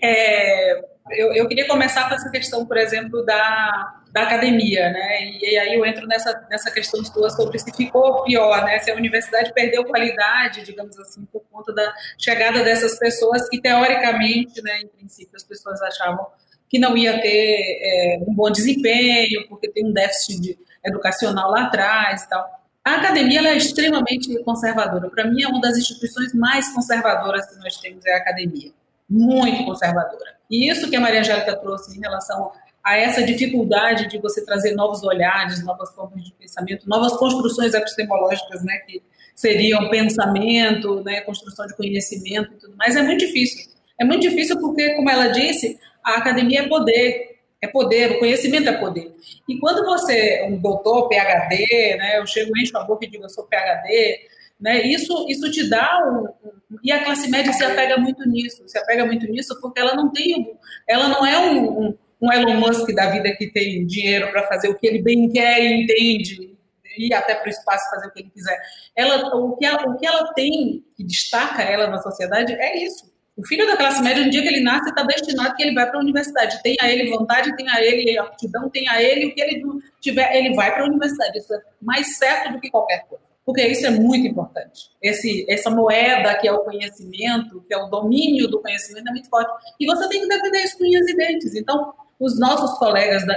É, eu, eu, queria começar com essa questão, por exemplo, da, da academia, né? E, e, aí eu entro nessa, nessa questão sua sobre se ficou pior, né? Se a universidade perdeu qualidade, digamos assim, por conta da chegada dessas pessoas que, teoricamente, né, em princípio, as pessoas achavam que não ia ter é, um bom desempenho, porque tem um déficit de, educacional lá atrás e tal. A academia é extremamente conservadora. Para mim, é uma das instituições mais conservadoras que nós temos é a academia. Muito conservadora. E isso que a Maria Angélica trouxe em relação a essa dificuldade de você trazer novos olhares, novas formas de pensamento, novas construções epistemológicas, né, que seriam pensamento, né, construção de conhecimento e tudo mais, é muito difícil. É muito difícil porque, como ela disse, a academia é poder, é poder, o conhecimento é poder. E quando você, um doutor, PhD, né, eu chego, encho a boca e digo, eu sou PhD, né, isso, isso te dá um, um, E a classe média se apega muito nisso, se apega muito nisso porque ela não tem, ela não é um, um, um Elon Musk da vida que tem dinheiro para fazer o que ele bem quer e entende, ir até para o espaço fazer o que ele quiser. Ela, o, que ela, o que ela tem, que destaca ela na sociedade, é isso o filho da classe média, no dia que ele nasce, está destinado que ele vai para a universidade. Tem a ele vontade, tem a ele aptidão, tem a ele o que ele tiver, ele vai para a universidade. Isso é mais certo do que qualquer coisa. Porque isso é muito importante. Esse, essa moeda que é o conhecimento, que é o domínio do conhecimento, é muito forte. E você tem que defender isso com unhas e dentes. Então, os nossos colegas da,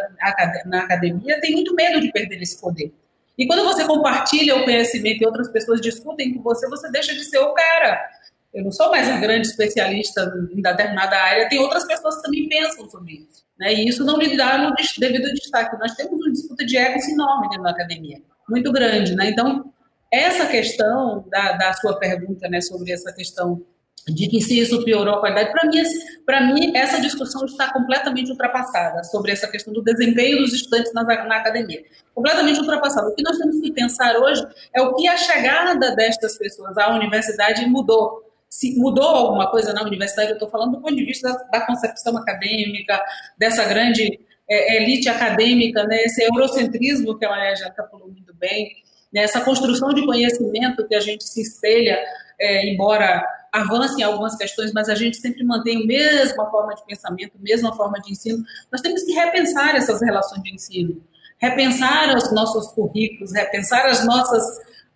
na academia têm muito medo de perder esse poder. E quando você compartilha o conhecimento e outras pessoas discutem com você, você deixa de ser o cara eu não sou mais um grande especialista em determinada área, tem outras pessoas que também pensam sobre isso. Né? E isso não lhe dá devido destaque. Nós temos uma disputa de egos enorme da academia, muito grande. Né? Então, essa questão da, da sua pergunta né, sobre essa questão de que se isso piorou a qualidade, para mim, para mim, essa discussão está completamente ultrapassada sobre essa questão do desempenho dos estudantes na, na, academia. Completamente ultrapassada. O que nós temos que pensar hoje é o que a chegada destas pessoas à universidade mudou se mudou alguma coisa na universidade, eu estou falando do ponto de vista da, da concepção acadêmica, dessa grande é, elite acadêmica, né, esse eurocentrismo que a Maria já falou muito bem, né, essa construção de conhecimento que a gente se espelha, é, embora em algumas questões, mas a gente sempre mantém a mesma forma de pensamento, a mesma forma de ensino. Nós temos que repensar essas relações de ensino, repensar os nossos currículos, repensar as nossas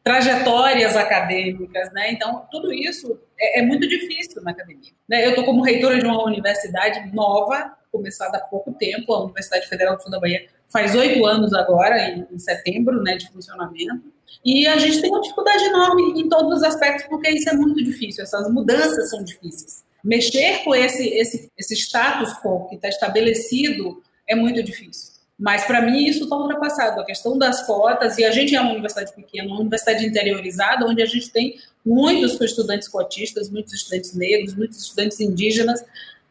trajetórias acadêmicas, né? Então, tudo isso é, é muito difícil na academia. Né? Eu estou como reitora de uma universidade nova, começada há pouco tempo, a Universidade Federal do Sul da Bahia faz oito anos agora, em, em, setembro, né, de funcionamento, e a gente tem uma dificuldade enorme em todos os aspectos, porque isso é muito difícil, essas mudanças são difíceis. Mexer com esse, esse, esse status quo que está estabelecido é muito difícil. Mas, para mim, isso está ultrapassado. A questão das cotas, e a gente é uma universidade pequena, uma universidade interiorizada, onde a gente tem muitos estudantes cotistas, muitos estudantes negros, muitos estudantes indígenas,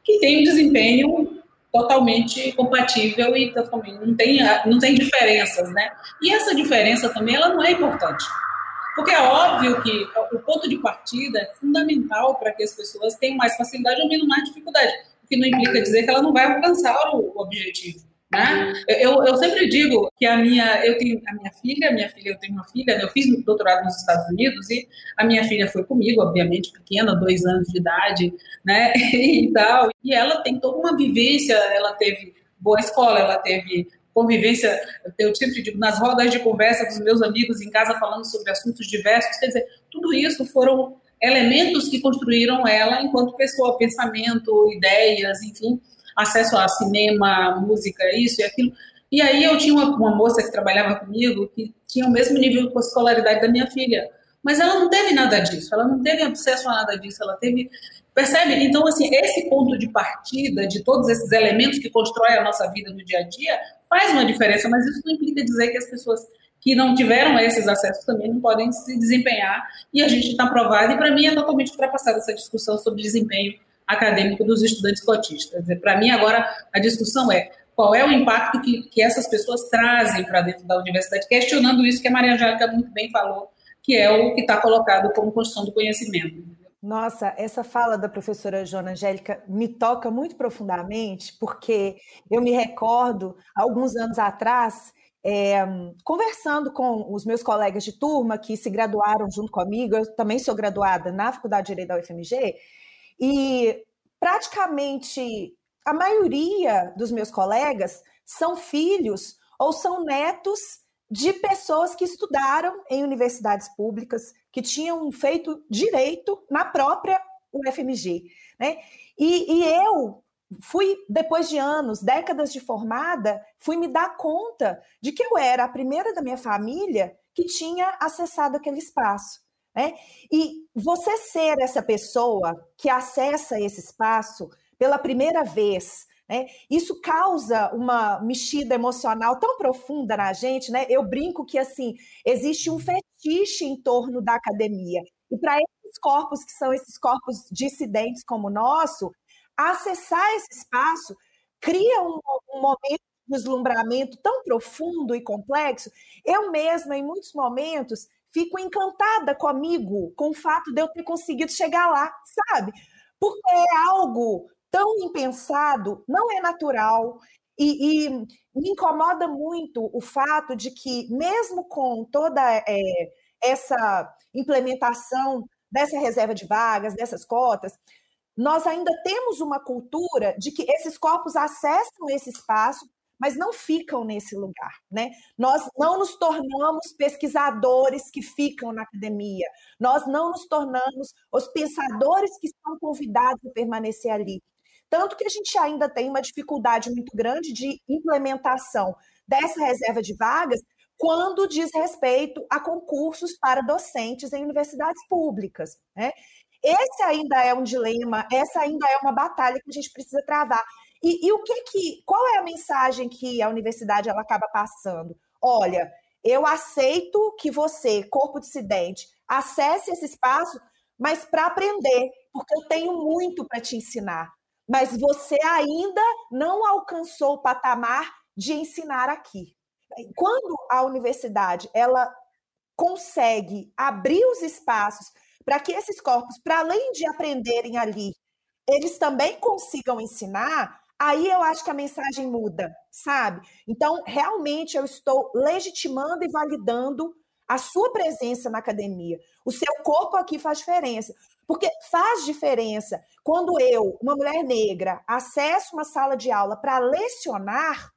que têm um desempenho totalmente compatível e totalmente, não tem, não tem diferenças, né? E essa diferença também, ela não é importante. Porque é óbvio que o ponto de partida é fundamental para que as pessoas tenham mais facilidade ou menos mais dificuldade, o que não implica dizer que ela não vai alcançar o objetivo Né? Eu, eu sempre digo que a minha, eu tenho a minha filha, minha filha, eu tenho uma filha, eu fiz doutorado nos Estados Unidos e a minha filha foi comigo, obviamente pequena, dois anos de idade, né, e tal. E ela tem toda uma vivência, ela teve boa escola, ela teve convivência, eu sempre digo, nas rodas de conversa dos meus amigos em casa falando sobre assuntos diversos, quer dizer, tudo isso foram elementos que construíram ela enquanto pessoa, pensamento, ideias, enfim, acesso a cinema, música, isso e aquilo. E aí eu tinha uma, uma moça que trabalhava comigo que tinha o mesmo nível de escolaridade da minha filha, mas ela não teve nada disso, ela não teve acesso a nada disso, ela teve Percebe? Então, assim, esse ponto de partida de todos esses elementos que constroem a nossa vida no dia a dia faz uma diferença, mas isso não implica dizer que as pessoas que não tiveram esses acessos também não podem se desempenhar e a gente está provado. E para mim é totalmente ultrapassada essa discussão sobre desempenho acadêmico dos estudantes cotistas. Para mim, agora, a discussão é qual é o impacto que, que essas pessoas trazem para dentro da universidade, questionando isso que a Maria Angélica muito bem falou, que é o que está colocado como construção do conhecimento. Nossa, essa fala da professora Joana Angélica me toca muito profundamente, porque eu me recordo, alguns anos atrás, é, conversando com os meus colegas de turma que se graduaram junto comigo, eu também sou graduada na Faculdade de Direito da UFMG, e praticamente a maioria dos meus colegas são filhos ou são netos de pessoas que estudaram em universidades públicas, que tinham feito direito na própria UFMG. Né? E, e eu fui, depois de anos, décadas de formada, fui me dar conta de que eu era a primeira da minha família que tinha acessado aquele espaço. Né? E você ser essa pessoa que acessa esse espaço pela primeira vez, né? Isso causa uma mexida emocional tão profunda na gente, né? Eu brinco que assim existe um fetiche em torno da academia. E para esses corpos que são esses corpos dissidentes como o nosso, acessar esse espaço cria um, um momento de deslumbramento tão profundo e complexo. Eu mesma, em muitos momentos, fico encantada comigo, com o fato de eu ter conseguido chegar lá, sabe? Porque é algo tão impensado, não é natural. E, e, me incomoda muito o fato de que, mesmo com toda é, essa implementação dessa reserva de vagas, dessas cotas, nós ainda temos uma cultura de que esses corpos acessam esse espaço, mas não ficam nesse lugar, né? Nós não nos tornamos pesquisadores que ficam na academia, nós não nos tornamos os pensadores que são convidados a permanecer ali. Tanto que a gente ainda tem uma dificuldade muito grande de implementação dessa reserva de vagas quando diz respeito a concursos para docentes em universidades públicas. Né? Esse ainda é um dilema, essa ainda é uma batalha que a gente precisa travar. E, e o que que, qual é a mensagem que a universidade ela acaba passando? Olha, eu aceito que você, corpo dissidente, acesse esse espaço, mas para aprender, porque eu tenho muito para te ensinar mas você ainda não alcançou o patamar de ensinar aqui. Quando a universidade ela consegue abrir os espaços para que esses corpos, para além de aprenderem ali, eles também consigam ensinar, aí eu acho que a mensagem muda, sabe? Então, realmente eu estou legitimando e validando a sua presença na academia. O seu corpo aqui faz diferença. Porque faz diferença quando eu, uma mulher negra, acesso uma sala de aula para lecionar,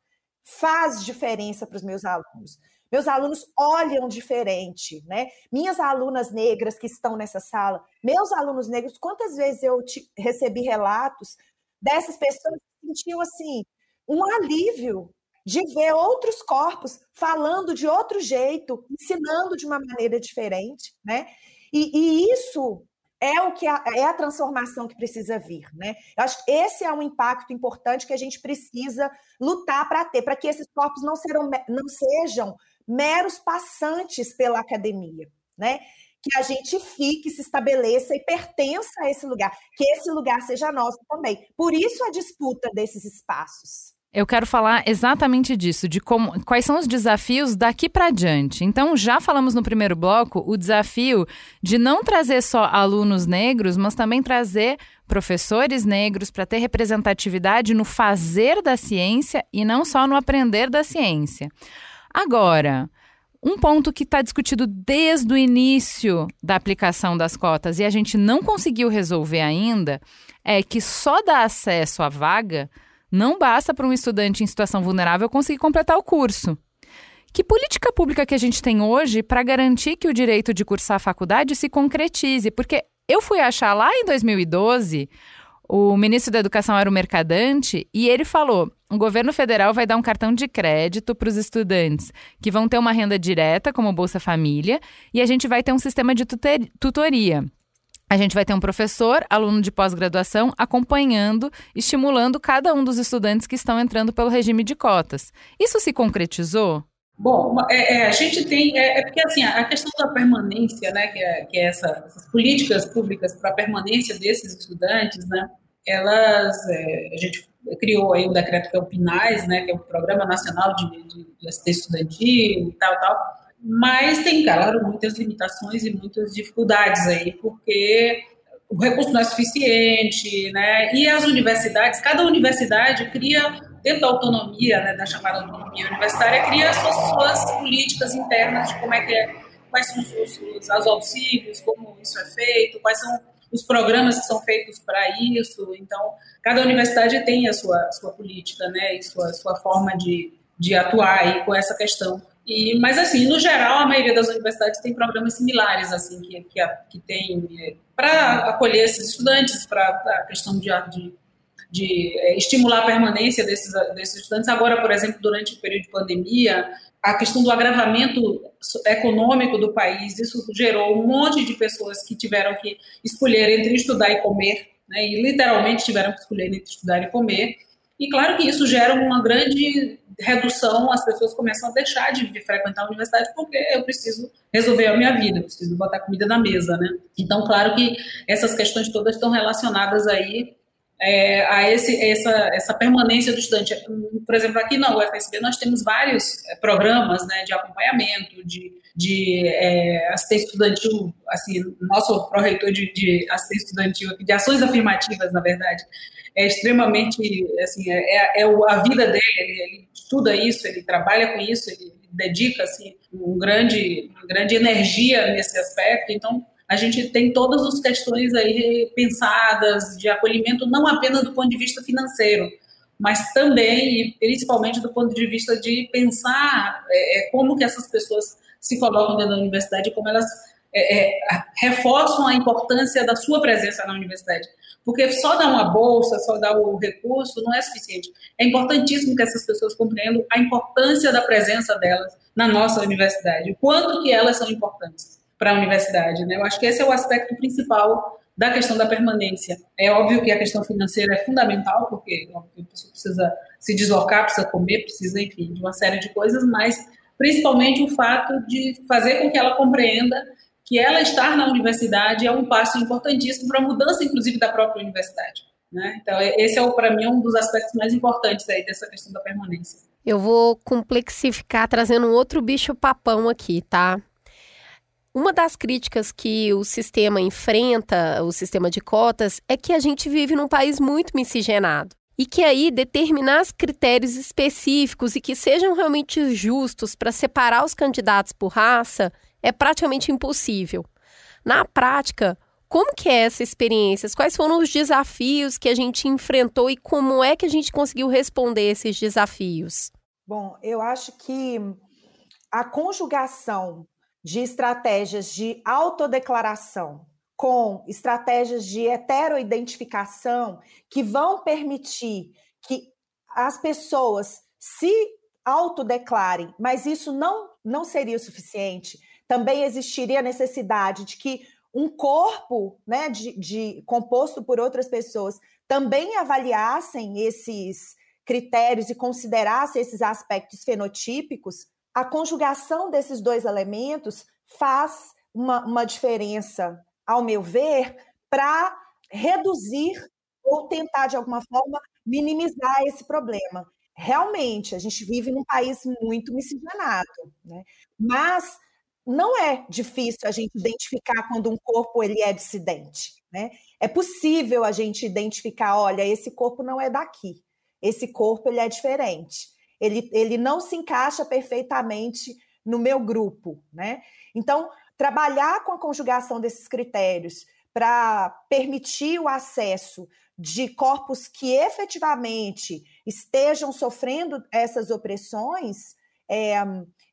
faz diferença para os meus alunos. Meus alunos olham diferente, né? Minhas alunas negras que estão nessa sala, meus alunos negros, quantas vezes eu recebi relatos dessas pessoas que sentiam assim um alívio de ver outros corpos falando de outro jeito, ensinando de uma maneira diferente, né? E, e isso é o que a, é a transformação que precisa vir, né? Eu acho que esse é um impacto importante que a gente precisa lutar para ter, para que esses corpos não, serão, não sejam meros passantes pela academia, né? Que a gente fique, se estabeleça e pertença a esse lugar, que esse lugar seja nosso também. Por isso a disputa desses espaços. Eu quero falar exatamente disso, de como, quais são os desafios daqui para diante. Então, já falamos no primeiro bloco o desafio de não trazer só alunos negros, mas também trazer professores negros para ter representatividade no fazer da ciência e não só no aprender da ciência. Agora, um ponto que está discutido desde o início da aplicação das cotas e a gente não conseguiu resolver ainda é que só dar acesso à vaga não basta para um estudante em situação vulnerável conseguir completar o curso. Que política pública que a gente tem hoje para garantir que o direito de cursar a faculdade se concretize? Porque eu fui achar lá em 2012, o ministro da Educação era o Mercadante, e ele falou: o governo federal vai dar um cartão de crédito para os estudantes que vão ter uma renda direta, como Bolsa Família, e a gente vai ter um sistema de tutoria. A gente vai ter um professor, aluno de pós-graduação, acompanhando, estimulando cada um dos estudantes que estão entrando pelo regime de cotas. Isso se concretizou? Bom, é, é, a gente tem. É, é, porque assim, a questão da permanência, né, que é, que é essa, essas políticas públicas para a permanência desses estudantes, né, elas. É, a gente criou aí o decreto que é o PINAS, né, que é o Programa Nacional de, de, de Assistência Estudantil e tal, tal mas tem, claro, muitas limitações e muitas dificuldades aí, porque o recurso não é suficiente, né? E as universidades, cada universidade cria, dentro da autonomia, né, da chamada autonomia universitária, cria suas, suas políticas internas de como é que é, quais são os, os, os auxílios, como isso é feito, quais são os programas que são feitos para isso. Então, cada universidade tem a sua, sua política, né, e sua, sua forma de, de atuar aí com essa questão e, mas, assim, no geral, a maioria das universidades tem programas similares, assim, que, que, que tem é, para acolher esses estudantes, para a questão de, de, de é, estimular a permanência desses, desses estudantes. Agora, por exemplo, durante o período de pandemia, a questão do agravamento econômico do país, isso gerou um monte de pessoas que tiveram que escolher entre estudar e comer, né, e literalmente tiveram que escolher entre estudar e comer. E claro que isso gera uma grande redução, as pessoas começam a deixar de frequentar a universidade porque eu preciso resolver a minha vida, eu preciso botar comida na mesa, né? Então, claro que essas questões todas estão relacionadas aí é, a esse, essa, essa permanência do estudante. Por exemplo, aqui na UFSB nós temos vários é, programas né, de acompanhamento, de, de é, assistência estudantil, assim, nosso pró-reitor de, de assistência estudantil, de ações afirmativas, na verdade, é extremamente, assim, é, é, é a vida dele, ele, ele estuda isso, ele trabalha com isso, ele dedica assim, um grande, uma grande energia nesse aspecto. Então, a gente tem todas as questões aí pensadas de acolhimento, não apenas do ponto de vista financeiro, mas também e principalmente do ponto de vista de pensar é, é como que essas pessoas se colocam dentro da universidade, como elas é, é, reforçam a importância da sua presença na universidade. Porque só dar uma bolsa, só dar o recurso não é suficiente. É importantíssimo que essas pessoas compreendam a importância da presença delas na nossa universidade, o quanto que elas são importantes para a universidade. Né? Eu acho que esse é o aspecto principal da questão da permanência. É óbvio que a questão financeira é fundamental, porque a pessoa precisa se deslocar, precisa comer, precisa, enfim, de uma série de coisas, mas principalmente o fato de fazer com que ela compreenda que ela estar na universidade é um passo importantíssimo para a mudança, inclusive, da própria universidade. Né? Então, esse é, para mim, um dos aspectos mais importantes aí dessa questão da permanência. Eu vou complexificar trazendo um outro bicho-papão aqui, tá? Uma das críticas que o sistema enfrenta, o sistema de cotas, é que a gente vive num país muito miscigenado. E que aí determinar critérios específicos e que sejam realmente justos para separar os candidatos por raça é praticamente impossível. Na prática, como que é essa experiência? Quais foram os desafios que a gente enfrentou e como é que a gente conseguiu responder esses desafios? Bom, eu acho que a conjugação de estratégias de autodeclaração com estratégias de heteroidentificação que vão permitir que as pessoas se autodeclarem, mas isso não, não seria o suficiente. Também existiria a necessidade de que um corpo né, de, de, composto por outras pessoas também avaliassem esses critérios e considerassem esses aspectos fenotípicos, a conjugação desses dois elementos faz uma, uma diferença, ao meu ver, para reduzir ou tentar, de alguma forma, minimizar esse problema. realmente, a gente vive num país muito miscigenado, né? Mas não é difícil a gente identificar quando um corpo ele é dissidente, né? É possível a gente identificar, olha, esse corpo não é daqui, esse corpo ele é diferente, ele, ele não se encaixa perfeitamente no meu grupo, né? Então, trabalhar com a conjugação desses critérios para permitir o acesso de corpos que efetivamente estejam sofrendo essas opressões, é,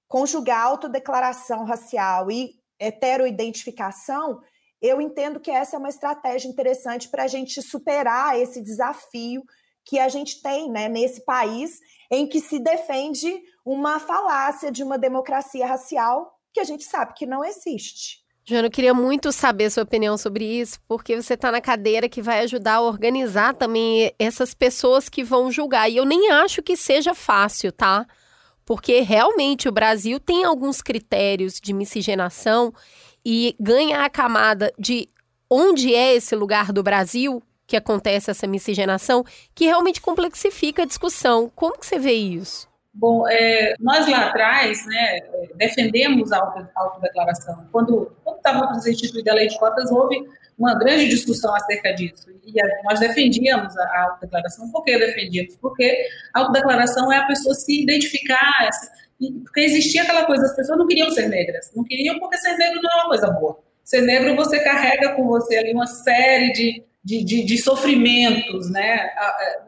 conjugar autodeclaração racial e heteroidentificação, eu entendo que essa é uma estratégia interessante para a gente superar esse desafio que a gente tem né, nesse país em que se defende uma falácia de uma democracia racial que a gente sabe que não existe. Joana, eu queria muito saber sua opinião sobre isso, porque você está na cadeira que vai ajudar a organizar também essas pessoas que vão julgar. E eu nem acho que seja fácil, tá? Porque realmente o Brasil tem alguns critérios de miscigenação e ganha a camada de onde é esse lugar do Brasil que acontece essa miscigenação, que realmente complexifica a discussão. Como que você vê isso? Bom, é, nós lá atrás né, defendemos a autodeclaração. Quando estava para ser instituída a lei de cotas, houve uma grande discussão acerca disso. E a, nós defendíamos a, a autodeclaração. Por que defendíamos? Porque a autodeclaração é a pessoa se identificar, porque existia aquela coisa, as pessoas não queriam ser negras, não queriam porque ser negro não é uma coisa boa. Ser negro, você carrega com você ali uma série de, de, de, de sofrimentos, né,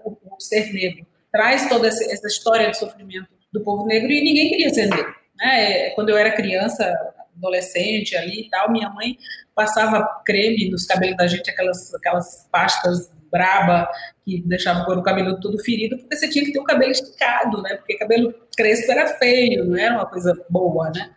o, o ser negro traz toda essa história de sofrimento do povo negro e ninguém queria ser negro. Né? Quando eu era criança, adolescente ali e tal, minha mãe passava creme nos cabelos da gente, aquelas, aquelas pastas braba que deixava o cabelo todo ferido, porque você tinha que ter o cabelo esticado, né? Porque cabelo crespo era feio, não era uma coisa boa, né?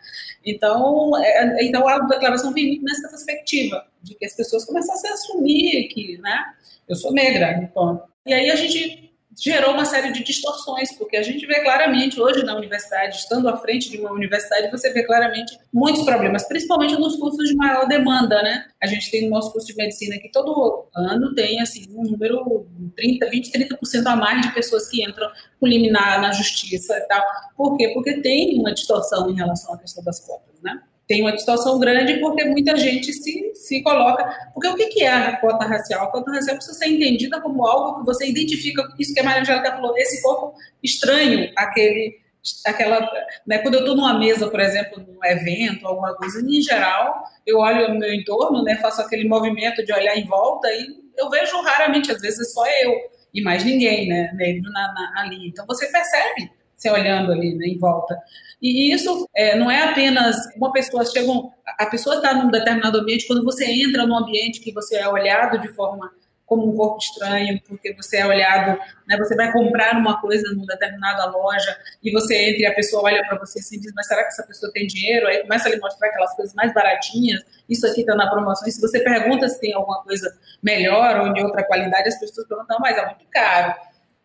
Então, é, então a declaração vem muito nessa perspectiva de que as pessoas começassem a assumir que, né? Eu sou negra, então. E aí a gente gerou uma série de distorções, porque a gente vê claramente hoje na universidade, estando à frente de uma universidade, você vê claramente muitos problemas, principalmente nos cursos de maior demanda, né? A gente tem no nosso curso de medicina que todo ano tem assim um número 30, 20, 30% a mais de pessoas que entram com liminar na justiça e tal. Por quê? Porque tem uma distorção em relação à questão das cotas, né? Tem uma distorção grande porque muita gente se, se coloca. Porque o que, é a cota racial? A cota racial precisa ser entendida como algo que você identifica, isso que a Maria Angélica falou, esse corpo estranho, aquele. Aquela, né, quando eu estou numa mesa, por exemplo, num evento, alguma coisa, em geral, eu olho no meu entorno, né, faço aquele movimento de olhar em volta e eu vejo raramente, às vezes só eu e mais ninguém, né, negro na, na, ali. Então você percebe, você olhando ali né, em volta. E isso é, não é apenas uma pessoa chega, a pessoa está num determinado ambiente, quando você entra num ambiente que você é olhado de forma como um corpo estranho, porque você é olhado, né, você vai comprar uma coisa numa determinada loja e você entra e a pessoa olha para você assim e diz, mas será que essa pessoa tem dinheiro? Aí começa a lhe mostrar aquelas coisas mais baratinhas, isso aqui está na promoção, e se você pergunta se tem alguma coisa melhor ou de outra qualidade, as pessoas perguntam, mas é muito caro,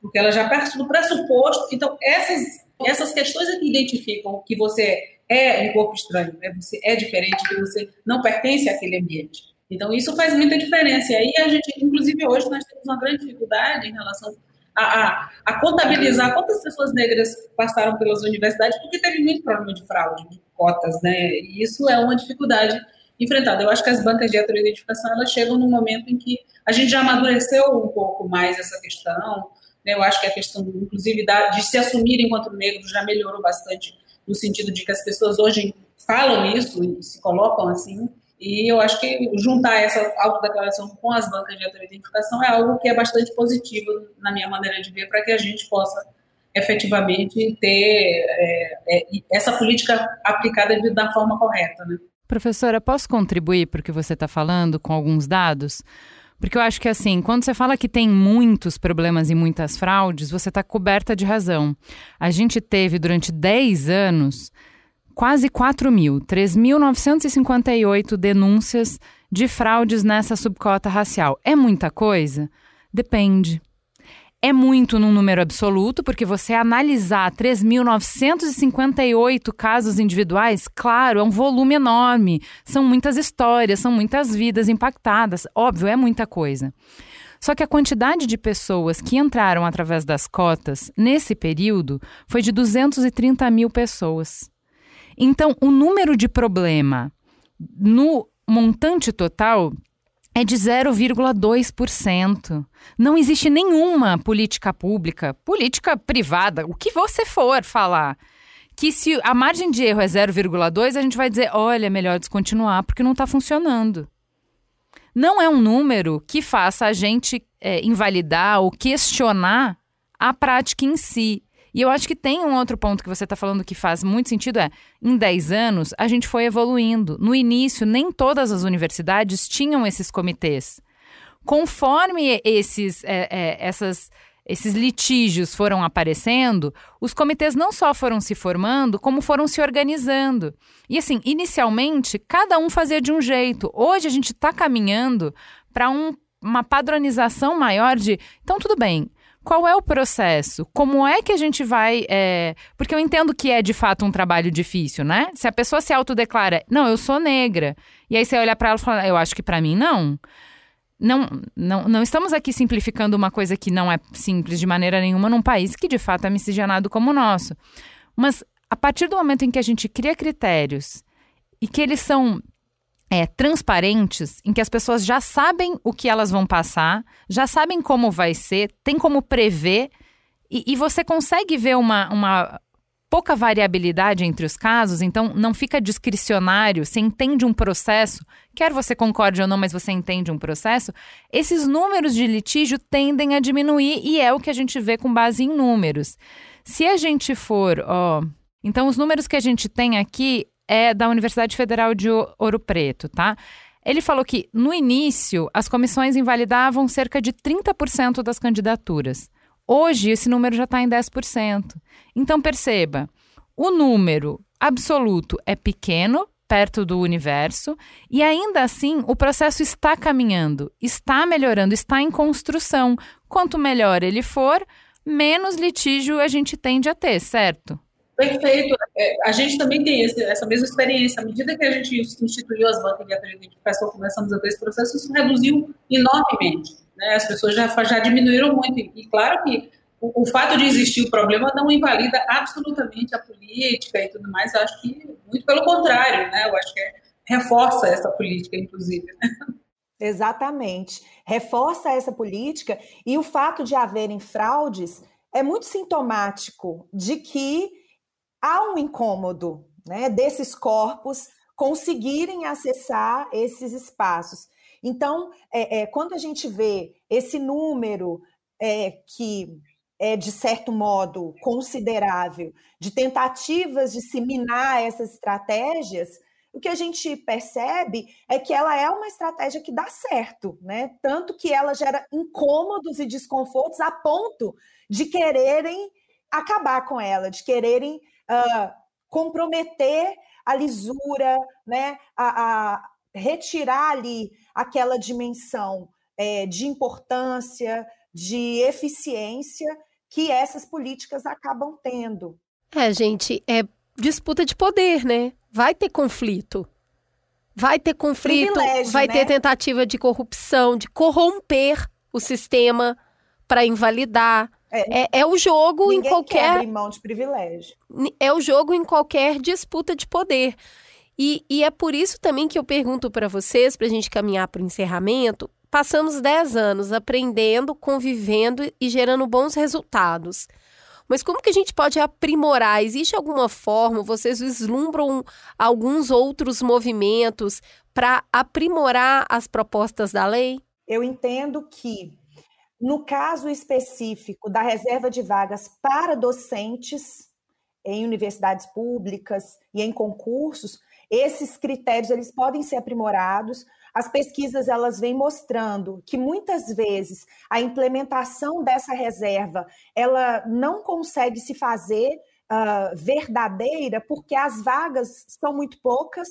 porque ela já parte do pressuposto, então essas essas questões é que identificam que você é um corpo estranho, né? você é diferente, que você não pertence àquele ambiente. Então, isso faz muita diferença. E aí, a gente, inclusive, hoje nós temos uma grande dificuldade em relação a, a, a, contabilizar quantas pessoas negras passaram pelas universidades, porque teve muito problema de fraude, de cotas, né? E isso é uma dificuldade enfrentada. Eu acho que as bancas de heteroidentificação, elas chegam num momento em que a gente já amadureceu um pouco mais essa questão? Eu acho que a questão, inclusive, de se assumir enquanto negro já melhorou bastante, no sentido de que as pessoas hoje falam isso e se colocam assim. E eu acho que juntar essa autodeclaração com as bancas de autoidentificação é algo que é bastante positivo, na minha maneira de ver, para que a gente possa efetivamente ter é, é, essa política aplicada da forma correta. Né? Professora, posso contribuir para o que você está falando com alguns dados? Porque eu acho que assim, quando você fala que tem muitos problemas e muitas fraudes, você está coberta de razão. A gente teve durante 10 anos quase 4 mil, 3.958 denúncias de fraudes nessa subcota racial. É muita coisa? Depende. É muito num número absoluto, porque você analisar 3.958 casos individuais, claro, é um volume enorme. São muitas histórias, são muitas vidas impactadas. Óbvio, é muita coisa. Só que a quantidade de pessoas que entraram através das cotas nesse período foi de 230 mil pessoas. Então, o número de problema no montante total é de 0,2%. Não existe nenhuma política pública, política privada, o que você for falar, que se a margem de erro é 0,2, a gente vai dizer, olha, é melhor descontinuar porque não está funcionando. Não é um número que faça a gente é, invalidar ou questionar a prática em si. E eu acho que tem um outro ponto que você está falando que faz muito sentido: é em 10 anos a gente foi evoluindo. No início, nem todas as universidades tinham esses comitês. Conforme esses, é, é, essas, esses litígios foram aparecendo, os comitês não só foram se formando, como foram se organizando. E assim, inicialmente, cada um fazia de um jeito. Hoje a gente está caminhando para um, uma padronização maior de. Então, tudo bem, qual é o processo? Como é que a gente vai. É... Porque eu entendo que é de fato um trabalho difícil, né? Se a pessoa se autodeclara, não, eu sou negra, e aí você olha para ela e fala, eu acho que para mim não. Não, não, não estamos aqui simplificando uma coisa que não é simples de maneira nenhuma num país que de fato é miscigenado como o nosso. Mas a partir do momento em que a gente cria critérios e que eles são é, transparentes, em que as pessoas já sabem o que elas vão passar, já sabem como vai ser, tem como prever, e, e você consegue ver uma, uma pouca variabilidade entre os casos, então não fica discricionário, você entende um processo, quer você concorde ou não, mas você entende um processo, esses números de litígio tendem a diminuir e é o que a gente vê com base em números. Se a gente for, ó, então os números que a gente tem aqui é da Universidade Federal de Ouro Preto, tá? Ele falou que, no início, as comissões invalidavam cerca de 30% das candidaturas. Hoje, esse número já está em 10%. Então, perceba, o número absoluto é pequeno, perto do universo, e ainda assim o processo está caminhando, está melhorando, está em construção. Quanto melhor ele for, menos litígio a gente tende a ter, certo? Perfeito. É, a gente também tem esse, essa mesma experiência. À medida que a gente instituiu as bancas de identificação, começamos a ter esse processo, isso reduziu enormemente. Né? As pessoas já, já diminuíram muito. E claro que o, o, fato de existir o problema não invalida absolutamente a política e tudo mais. Eu acho que, muito pelo contrário, né? eu acho que é, reforça essa política, inclusive. Né? Exatamente. Reforça essa política e o fato de haverem fraudes é muito sintomático de que há um incômodo né, desses corpos conseguirem acessar esses espaços. Então, é, é, quando a gente vê esse número é, que é, de certo modo, considerável de tentativas de se minar essas estratégias, o que a gente percebe é que ela é uma estratégia que dá certo, né? Tanto que ela gera incômodos e desconfortos a ponto de quererem acabar com ela, de quererem uh, comprometer a lisura, né, a, a retirar ali aquela dimensão é, de importância, de eficiência que essas políticas acabam tendo. É, gente, é disputa de poder, né? Vai ter conflito. Vai ter conflito, vai né? ter tentativa de corrupção, de corromper o sistema para invalidar. É, é, é, o jogo em qualquer. Quer mão de privilégio. É o jogo em qualquer disputa de poder. E, e é por isso também que eu pergunto para vocês, para a gente caminhar para o encerramento. Passamos 10 anos aprendendo, convivendo e gerando bons resultados. Mas como que a gente pode aprimorar? Existe alguma forma? Vocês vislumbram alguns outros movimentos para aprimorar as propostas da lei? Eu entendo que no caso específico da reserva de vagas para docentes em universidades públicas e em concursos, esses critérios eles podem ser aprimorados. As pesquisas elas vêm mostrando que muitas vezes a implementação dessa reserva ela não consegue se fazer uh, verdadeira porque as vagas são muito poucas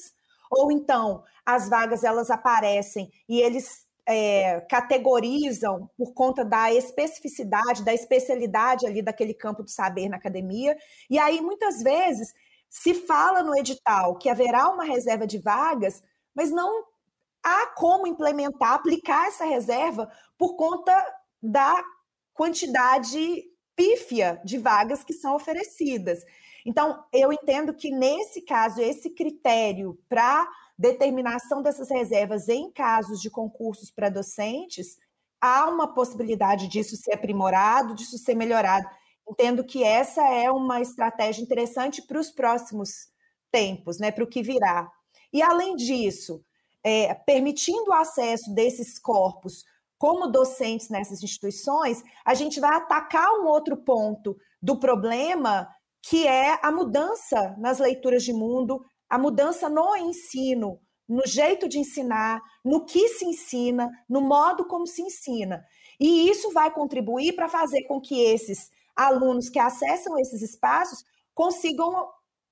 ou então as vagas elas aparecem e eles é, categorizam por conta da especificidade, da especialidade ali daquele campo de saber na academia. E aí, muitas vezes, se fala no edital que haverá uma reserva de vagas, mas não há como implementar, aplicar essa reserva por conta da quantidade pífia de vagas que são oferecidas. Então, eu entendo que nesse caso, esse critério para determinação dessas reservas em casos de concursos para docentes, há uma possibilidade disso ser aprimorado, disso ser melhorado. Entendo que essa é uma estratégia interessante para os próximos tempos, né, para o que virá. E além disso, é, permitindo o acesso desses corpos como docentes nessas instituições, a gente vai atacar um outro ponto do problema, que é a mudança nas leituras de mundo, a mudança no ensino, no jeito de ensinar, no que se ensina, no modo como se ensina. E isso vai contribuir para fazer com que esses alunos que acessam esses espaços consigam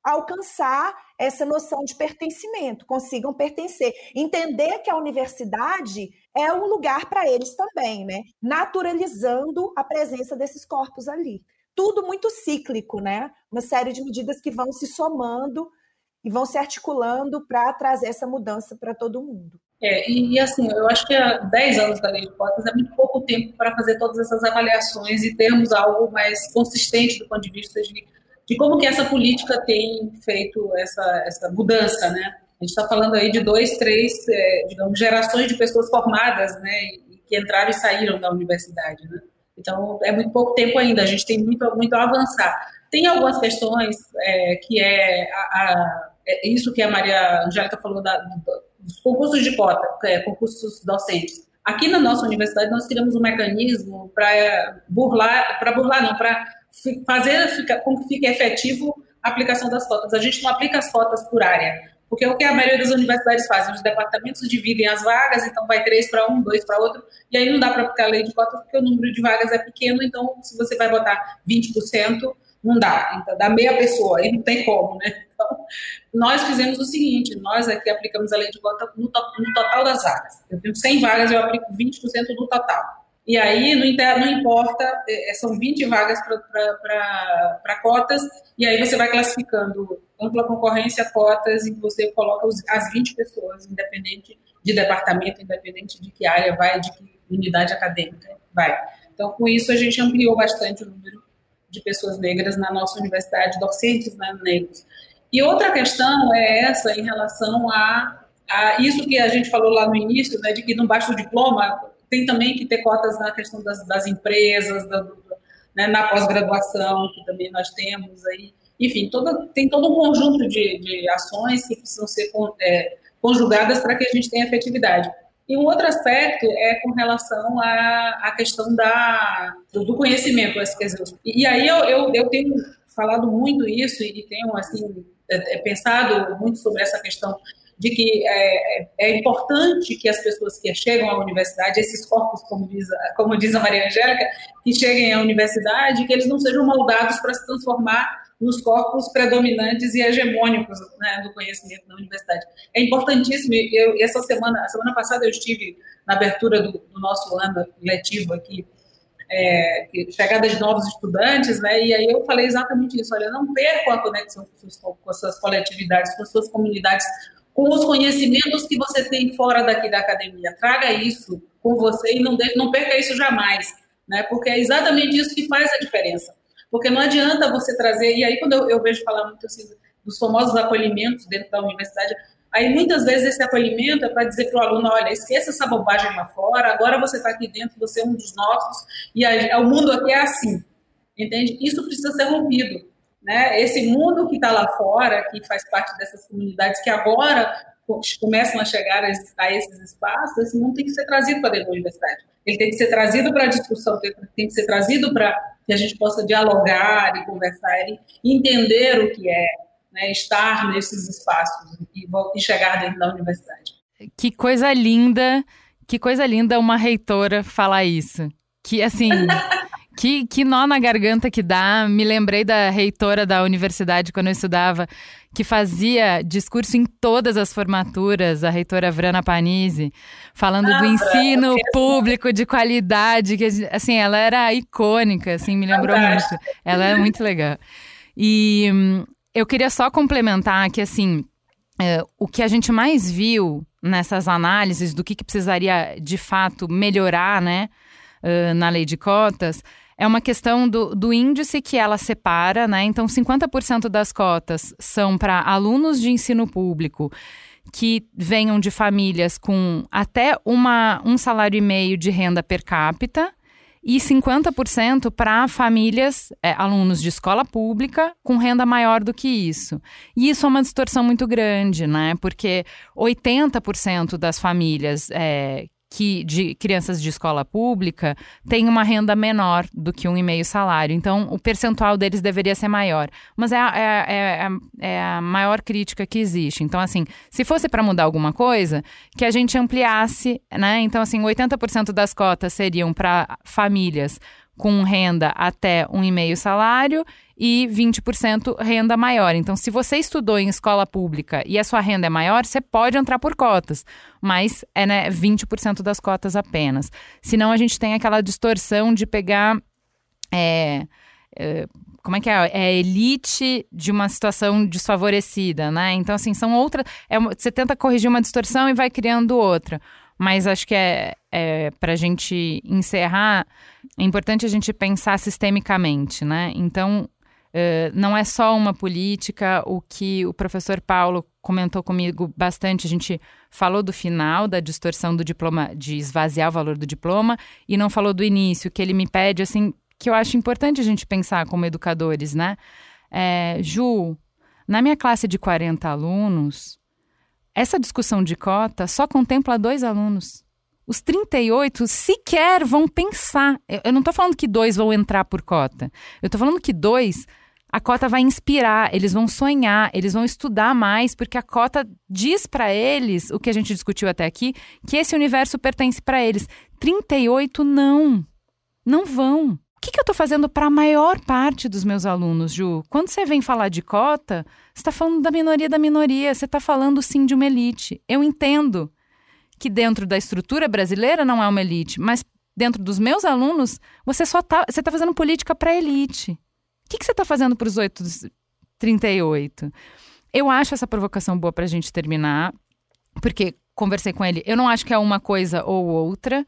alcançar essa noção de pertencimento, consigam pertencer, entender que a universidade é um lugar para eles também, né? Naturalizando a presença desses corpos ali. Tudo muito cíclico, né? Uma série de medidas que vão se somando e vão se articulando para trazer essa mudança para todo mundo. É, e, e, assim, eu acho que há 10 anos da lei de cotas é muito pouco tempo para fazer todas essas avaliações e termos algo mais consistente do ponto de vista de, de como que essa política tem feito essa, essa mudança, né? A gente está falando aí de dois, três, é, digamos, gerações de pessoas formadas, né, que entraram e saíram da universidade, né? Então, é muito pouco tempo ainda, a gente tem muito, muito a avançar. Tem algumas questões é, que é a, a é isso que a Maria Angélica falou da, dos concursos de cota, é, concursos docentes. Aqui na nossa universidade nós criamos um mecanismo para burlar, para burlar não, para fazer com que fique efetivo a aplicação das cotas. A gente não aplica as cotas por área, porque é o que a maioria das universidades fazem, os departamentos dividem as vagas, então vai três para um, dois para outro, e aí não dá para aplicar a lei de cotas porque o número de vagas é pequeno, então se você vai botar 20%, não dá, então dá meia pessoa, aí não tem como, né? Então, nós fizemos o seguinte, nós aqui aplicamos a lei de cota no, no total das vagas. Eu tenho 100 vagas, eu aplico 20% do total. E aí, não, não importa, é, é, são 20 vagas para cotas, e aí você vai classificando ampla concorrência, cotas, e você coloca os, as 20 pessoas, independente de departamento, independente de que área vai, de que unidade acadêmica vai. Então, com isso, a gente ampliou bastante o número de pessoas negras na nossa universidade, docentes né, negros. E outra questão é essa em relação a, a isso que a gente falou lá no início, né, de que não basta o diploma, tem também que ter cotas na questão das, das empresas, da, né, na pós-graduação, que também nós temos aí. Enfim, toda, tem todo um conjunto de, de ações que precisam ser é, conjugadas para que a gente tenha efetividade. E um outro aspecto é com relação à, à questão da, do, do conhecimento. E, e aí eu, eu, eu, tenho falado muito isso e tenho assim é, é, pensado muito sobre essa questão de que é, é, é, importante que as pessoas que chegam à universidade, esses corpos, como diz, como diz a Maria Angélica, que cheguem à universidade, que eles não sejam moldados para se transformar nos corpos predominantes e hegemônicos né, do conhecimento na universidade. É importantíssimo. Eu, essa semana, semana passada, eu estive na abertura do, do nosso ano letivo aqui, é, chegada de novos estudantes, né? E aí eu falei exatamente isso. Olha, não percam a conexão com, suas, com as suas coletividades, com as suas comunidades, com os conhecimentos que você tem fora daqui da academia. Traga isso com você e não, deixe, não perca isso jamais, né? Porque é exatamente isso que faz a diferença. Porque não adianta você trazer, e aí quando eu, eu vejo falar muito assim, dos famosos acolhimentos dentro da universidade, aí muitas vezes esse acolhimento é para dizer para o aluno, olha, esqueça essa bobagem lá fora, agora você está aqui dentro, você é um dos nossos, e a, o mundo aqui é assim, entende? Isso precisa ser rompido, né? Esse mundo que está lá fora, que faz parte dessas comunidades que agora começam a chegar a esses espaços, esse mundo tem que ser trazido para dentro da universidade. Ele tem que ser trazido para a discussão, tem que ser trazido para que a gente possa dialogar e conversar e entender o que é né, estar nesses espaços e, e chegar dentro da universidade. Que coisa linda, que coisa linda uma reitora falar isso. Que assim. Que, que nó na garganta que dá. Me lembrei da reitora da universidade quando eu estudava, que fazia discurso em todas as formaturas, a reitora Vrana Panizzi, falando ah, do ensino público de qualidade, que assim, ela era icônica, assim, me lembrou muito. Ela é muito legal. E hum, eu queria só complementar que assim, é, o que a gente mais viu nessas análises do que, que precisaria de fato melhorar né, uh, na lei de cotas é uma questão do, do índice que ela separa, né? Então, 50% das cotas são para alunos de ensino público que venham de famílias com até uma, um salário e meio de renda per capita e 50% para famílias, é, alunos de escola pública, com renda maior do que isso. E isso é uma distorção muito grande, né? Porque 80% das famílias é, que de crianças de escola pública têm uma renda menor do que um e meio salário. Então, o percentual deles deveria ser maior. Mas é é, é, é, é a maior crítica que existe. Então, assim, se fosse para mudar alguma coisa, que a gente ampliasse, né? Então, assim, 80% das cotas seriam para famílias com renda até um e meio salário e 20% renda maior. Então, se você estudou em escola pública e a sua renda é maior, você pode entrar por cotas, mas é né, 20% das cotas apenas. Senão, a gente tem aquela distorção de pegar. É, é, como é que é? É elite de uma situação desfavorecida, né? Então, assim, são outras. É, você tenta corrigir uma distorção e vai criando outra. Mas acho que é, é para a gente encerrar, é importante a gente pensar sistemicamente, né? Então, uh, não é só uma política, o que o professor Paulo comentou comigo bastante, a gente falou do final da distorção do diploma, de esvaziar o valor do diploma, e não falou do início, que ele me pede, assim, que eu acho importante a gente pensar como educadores, né? É, Ju, na minha classe de 40 alunos, essa discussão de cota só contempla dois alunos. Os 38 sequer vão pensar. Eu não estou falando que dois vão entrar por cota. Eu estou falando que dois, a cota vai inspirar, eles vão sonhar, eles vão estudar mais, porque a cota diz para eles, o que a gente discutiu até aqui, que esse universo pertence para eles. 38 não. Não vão. O que, que eu estou fazendo para a maior parte dos meus alunos, Ju? Quando você vem falar de cota, você está falando da minoria da minoria, você está falando sim de uma elite. Eu entendo que dentro da estrutura brasileira não é uma elite, mas dentro dos meus alunos, você só está você tá fazendo política para elite. Que, que você está fazendo para os 838? Eu acho essa provocação boa para a gente terminar, porque conversei com ele. Eu não acho que é uma coisa ou outra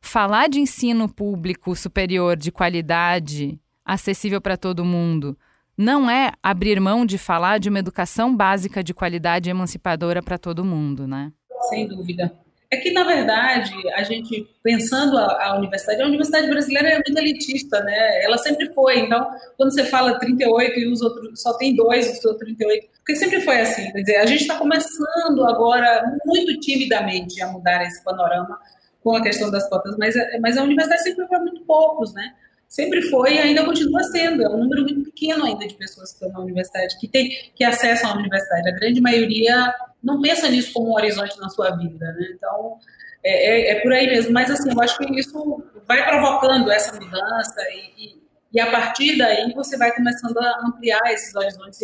falar de ensino público superior de qualidade, acessível para todo mundo, não é abrir mão de falar de uma educação básica de qualidade emancipadora para todo mundo, né? Sem dúvida. É que, na verdade, a gente, pensando a, a, universidade, a universidade brasileira é muito elitista, né? Ela sempre foi. Então, quando você fala 38 e os outros só tem dois, os outros 38, porque sempre foi assim. Quer dizer, a gente está começando agora, muito timidamente, a mudar esse panorama com a questão das cotas, mas, mas a universidade sempre foi muito poucos, né? Sempre foi e ainda continua sendo. É um número muito pequeno ainda de pessoas que estão na universidade, que, tem, que acessam a universidade. A grande maioria não pensa nisso como um horizonte na sua vida, né? Então, é, é, é por aí mesmo. Mas, assim, eu acho que isso vai provocando essa mudança e, e e a partir daí você vai começando a ampliar esses horizontes.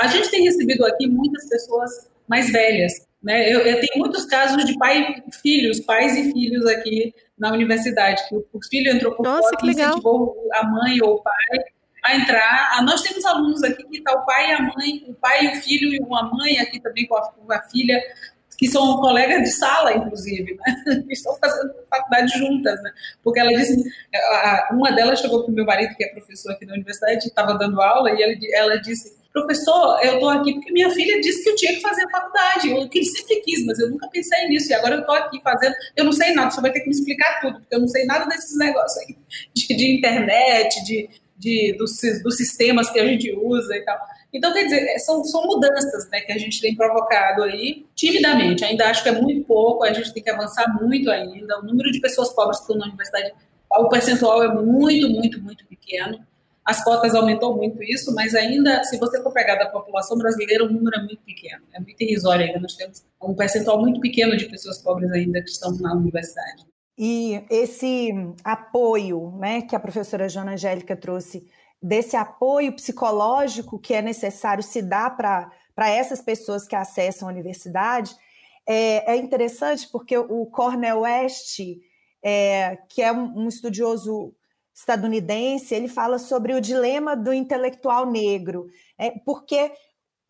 A gente tem recebido aqui muitas pessoas mais velhas, né? Eu, eu, tenho muitos casos de pai, filhos, pais e filhos aqui na universidade, que o, filho entrou por Nossa, fora e incentivou a mãe ou o pai a entrar. Ah, nós temos alunos aqui que está o pai e a mãe, o pai e o filho e uma mãe aqui também com a, com a filha, que são colegas de sala, inclusive, né? que estão fazendo faculdade juntas, né? Porque ela disse, uma delas chegou para o meu marido, que é professor aqui na universidade, estava dando aula, e ela disse professor, eu estou aqui porque minha filha disse que eu tinha que fazer a faculdade. Eu que sempre quis, mas eu nunca pensei nisso. E agora eu estou aqui fazendo. Eu não sei nada, você vai ter que me explicar tudo, porque eu não sei nada desses negócios aí de, de internet, de, de dos, dos, sistemas que a gente usa e tal. Então, quer dizer, são, são mudanças né, que a gente tem provocado aí, timidamente. Ainda acho que é muito pouco, a gente tem que avançar muito ainda. O número de pessoas pobres que estão na universidade, o percentual é muito, muito, muito pequeno. As cotas aumentou muito isso, mas ainda, se você for pegar da população brasileira, o número é muito pequeno, é muito irrisório ainda. Nós temos um percentual muito pequeno de pessoas pobres ainda que estão na universidade. E esse apoio né, que a professora Joana Angélica trouxe, desse apoio psicológico que é necessário se dar para essas pessoas que acessam a universidade, é, é interessante porque o Cornel West, é, que é um, um estudioso estadunidense, ele fala sobre o dilema do intelectual negro, é, porque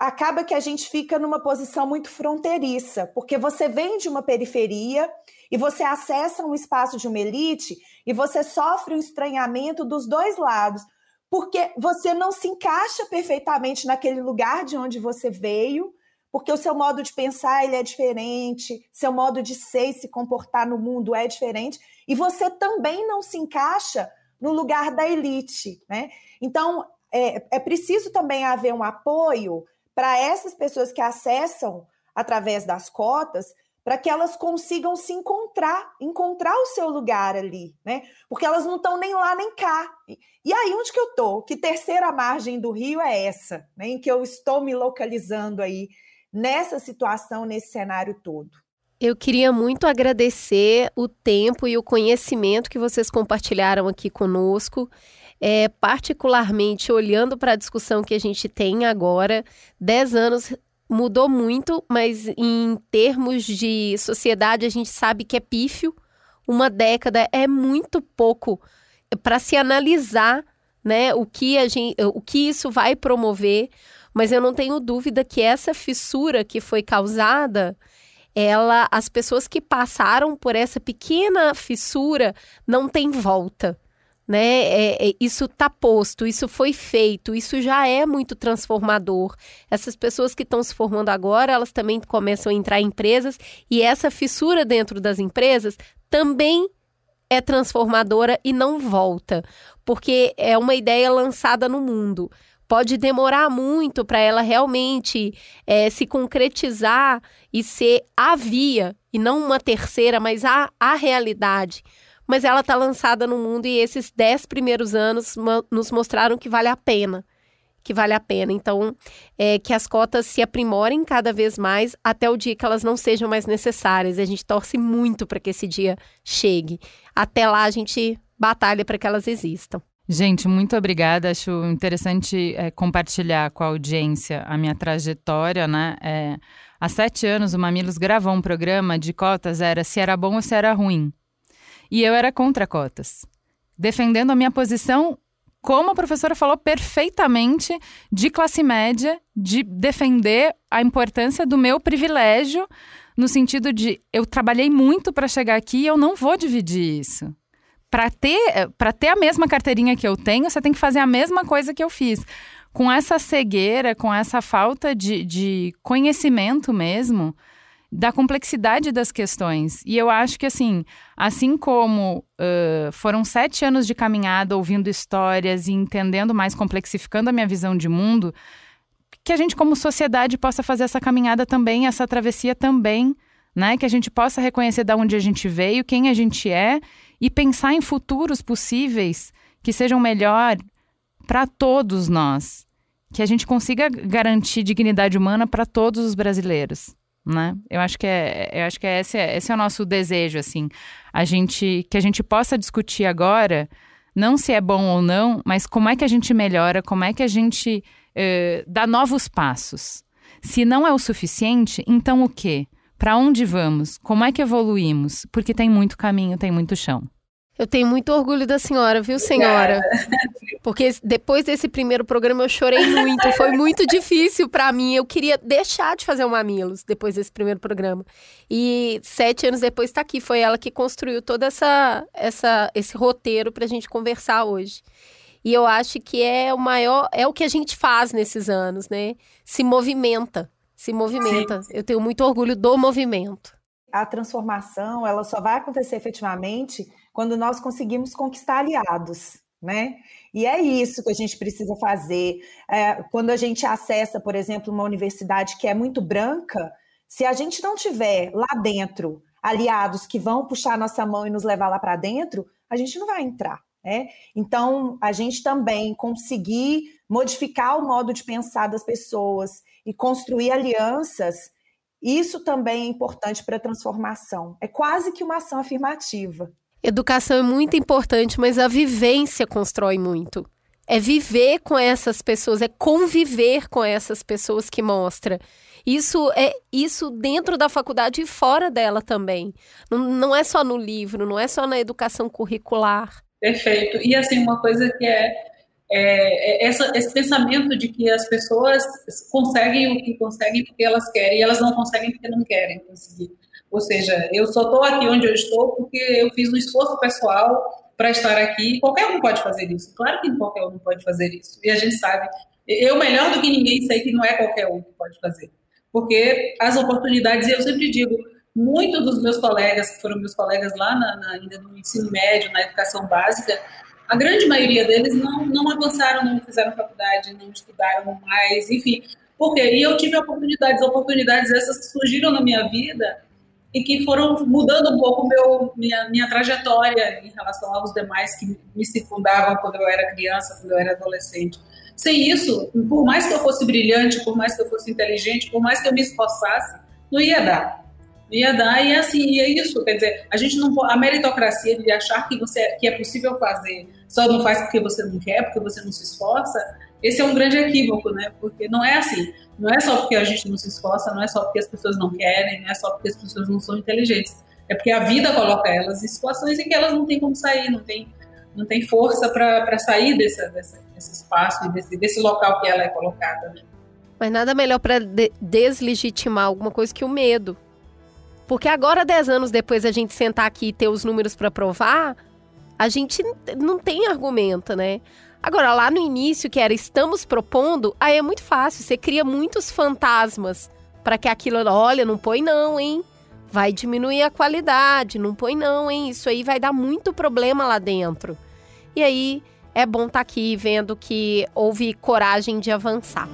acaba que a gente fica numa posição muito fronteiriça, porque você vem de uma periferia e você acessa um espaço de uma elite e você sofre um estranhamento dos dois lados, porque você não se encaixa perfeitamente naquele lugar de onde você veio, porque o seu modo de pensar ele é diferente, seu modo de ser e se comportar no mundo é diferente, e você também não se encaixa no lugar da elite, né? Então, é, é preciso também haver um apoio para essas pessoas que acessam através das cotas, para que elas consigam se encontrar, encontrar o seu lugar ali, né? Porque elas não estão nem lá nem cá. E aí onde que eu estou? Que terceira margem do rio é essa, né? Em que eu estou me localizando aí nessa situação, nesse cenário todo. Eu queria muito agradecer o tempo e o conhecimento que vocês compartilharam aqui conosco. É, particularmente olhando para a discussão que a gente tem agora, 10 anos mudou muito, mas em termos de sociedade a gente sabe que é pífio. Uma década é muito pouco para se analisar né, o, que a gente, o que isso vai promover, mas eu não tenho dúvida que essa fissura que foi causada, ela, as pessoas que passaram por essa pequena fissura não tem volta. Né? É, é, isso está posto, isso foi feito, isso já é muito transformador. Essas pessoas que estão se formando agora, elas também começam a entrar em empresas e essa fissura dentro das empresas também é transformadora e não volta, porque é uma ideia lançada no mundo pode demorar muito para ela realmente é, se concretizar e ser a via, e não uma terceira, mas a, a realidade. Mas ela está lançada no mundo e esses dez primeiros anos nos mostraram que vale a pena. Que vale a pena. Então, é, que as cotas se aprimorem cada vez mais até o dia que elas não sejam mais necessárias. A gente torce muito para que esse dia chegue. Até lá, a gente batalha para que elas existam. Gente, muito obrigada. Acho interessante é, compartilhar com a audiência a minha trajetória, né? É, há sete anos, o Mamilos gravou um programa de cotas, era se era bom ou se era ruim. E eu era contra cotas, defendendo a minha posição, como a professora falou perfeitamente, de classe média, de defender a importância do meu privilégio, no sentido de eu trabalhei muito para chegar aqui e eu não vou dividir isso para ter, ter a mesma carteirinha que eu tenho, você tem que fazer a mesma coisa que eu fiz. Com essa cegueira, com essa falta de, de conhecimento mesmo da complexidade das questões. E eu acho que, assim, assim como uh, foram sete anos de caminhada ouvindo histórias e entendendo mais, complexificando a minha visão de mundo, que a gente, como sociedade, possa fazer essa caminhada também, essa travessia também, né? Que a gente possa reconhecer de onde a gente veio, quem a gente é e pensar em futuros possíveis que sejam melhor para todos nós, que a gente consiga garantir dignidade humana para todos os brasileiros, né? Eu acho que é, eu acho que é esse, esse é o nosso desejo, assim, a gente que a gente possa discutir agora não se é bom ou não, mas como é que a gente melhora, como é que a gente uh, dá novos passos. Se não é o suficiente, então o quê? Para onde vamos? Como é que evoluímos? Porque tem muito caminho, tem muito chão. Eu tenho muito orgulho da senhora, viu, senhora? Porque depois desse primeiro programa eu chorei muito, foi muito difícil para mim. Eu queria deixar de fazer o Mamilos depois desse primeiro programa. E sete anos depois está aqui. Foi ela que construiu todo essa, essa, esse roteiro para a gente conversar hoje. E eu acho que é o maior, é o que a gente faz nesses anos, né? Se movimenta se movimenta. Sim. Eu tenho muito orgulho do movimento. A transformação, ela só vai acontecer efetivamente quando nós conseguimos conquistar aliados, né? E é isso que a gente precisa fazer. É, quando a gente acessa, por exemplo, uma universidade que é muito branca, se a gente não tiver lá dentro aliados que vão puxar nossa mão e nos levar lá para dentro, a gente não vai entrar. Né? Então, a gente também conseguir modificar o modo de pensar das pessoas e construir alianças, isso também é importante para a transformação. É quase que uma ação afirmativa. Educação é muito importante, mas a vivência constrói muito. É viver com essas pessoas, é conviver com essas pessoas que mostra. Isso é isso dentro da faculdade e fora dela também. Não, não é só no livro, não é só na educação curricular. Perfeito. E assim, uma coisa que é é, é, essa, esse pensamento de que as pessoas conseguem o que conseguem porque elas querem e elas não conseguem porque não querem conseguir. Ou seja, eu só estou aqui onde eu estou porque eu fiz um esforço pessoal para estar aqui. Qualquer um pode fazer isso. Claro que qualquer um pode fazer isso. E a gente sabe, eu melhor do que ninguém sei que não é qualquer um que pode fazer. Porque as oportunidades, eu sempre digo, muitos dos meus colegas, que foram meus colegas lá na, na, ainda no ensino médio, na educação básica, a grande maioria deles não, não avançaram, não fizeram faculdade, não estudaram mais, enfim. Porque e eu tive oportunidades, oportunidades essas que surgiram na minha vida e que foram mudando um pouco meu, minha, minha trajetória em relação aos demais que me circundavam quando eu era criança, quando eu era adolescente. Sem isso, por mais que eu fosse brilhante, por mais que eu fosse inteligente, por mais que eu me esforçasse, não ia dar ia dar e é assim e é isso quer dizer a gente não a meritocracia de achar que você que é possível fazer só não faz porque você não quer porque você não se esforça esse é um grande equívoco né porque não é assim não é só porque a gente não se esforça não é só porque as pessoas não querem não é só porque as pessoas não são inteligentes é porque a vida coloca elas em situações em que elas não têm como sair não tem não tem força para sair desse, desse, desse espaço desse, desse local que ela é colocada né? Mas nada melhor para de deslegitimar alguma coisa que o medo. Porque agora, dez anos depois, a gente sentar aqui e ter os números para provar, a gente não tem argumento, né? Agora, lá no início, que era estamos propondo, aí é muito fácil. Você cria muitos fantasmas para que aquilo, olha, não põe não, hein? Vai diminuir a qualidade, não põe não, hein? Isso aí vai dar muito problema lá dentro. E aí é bom estar tá aqui vendo que houve coragem de avançar.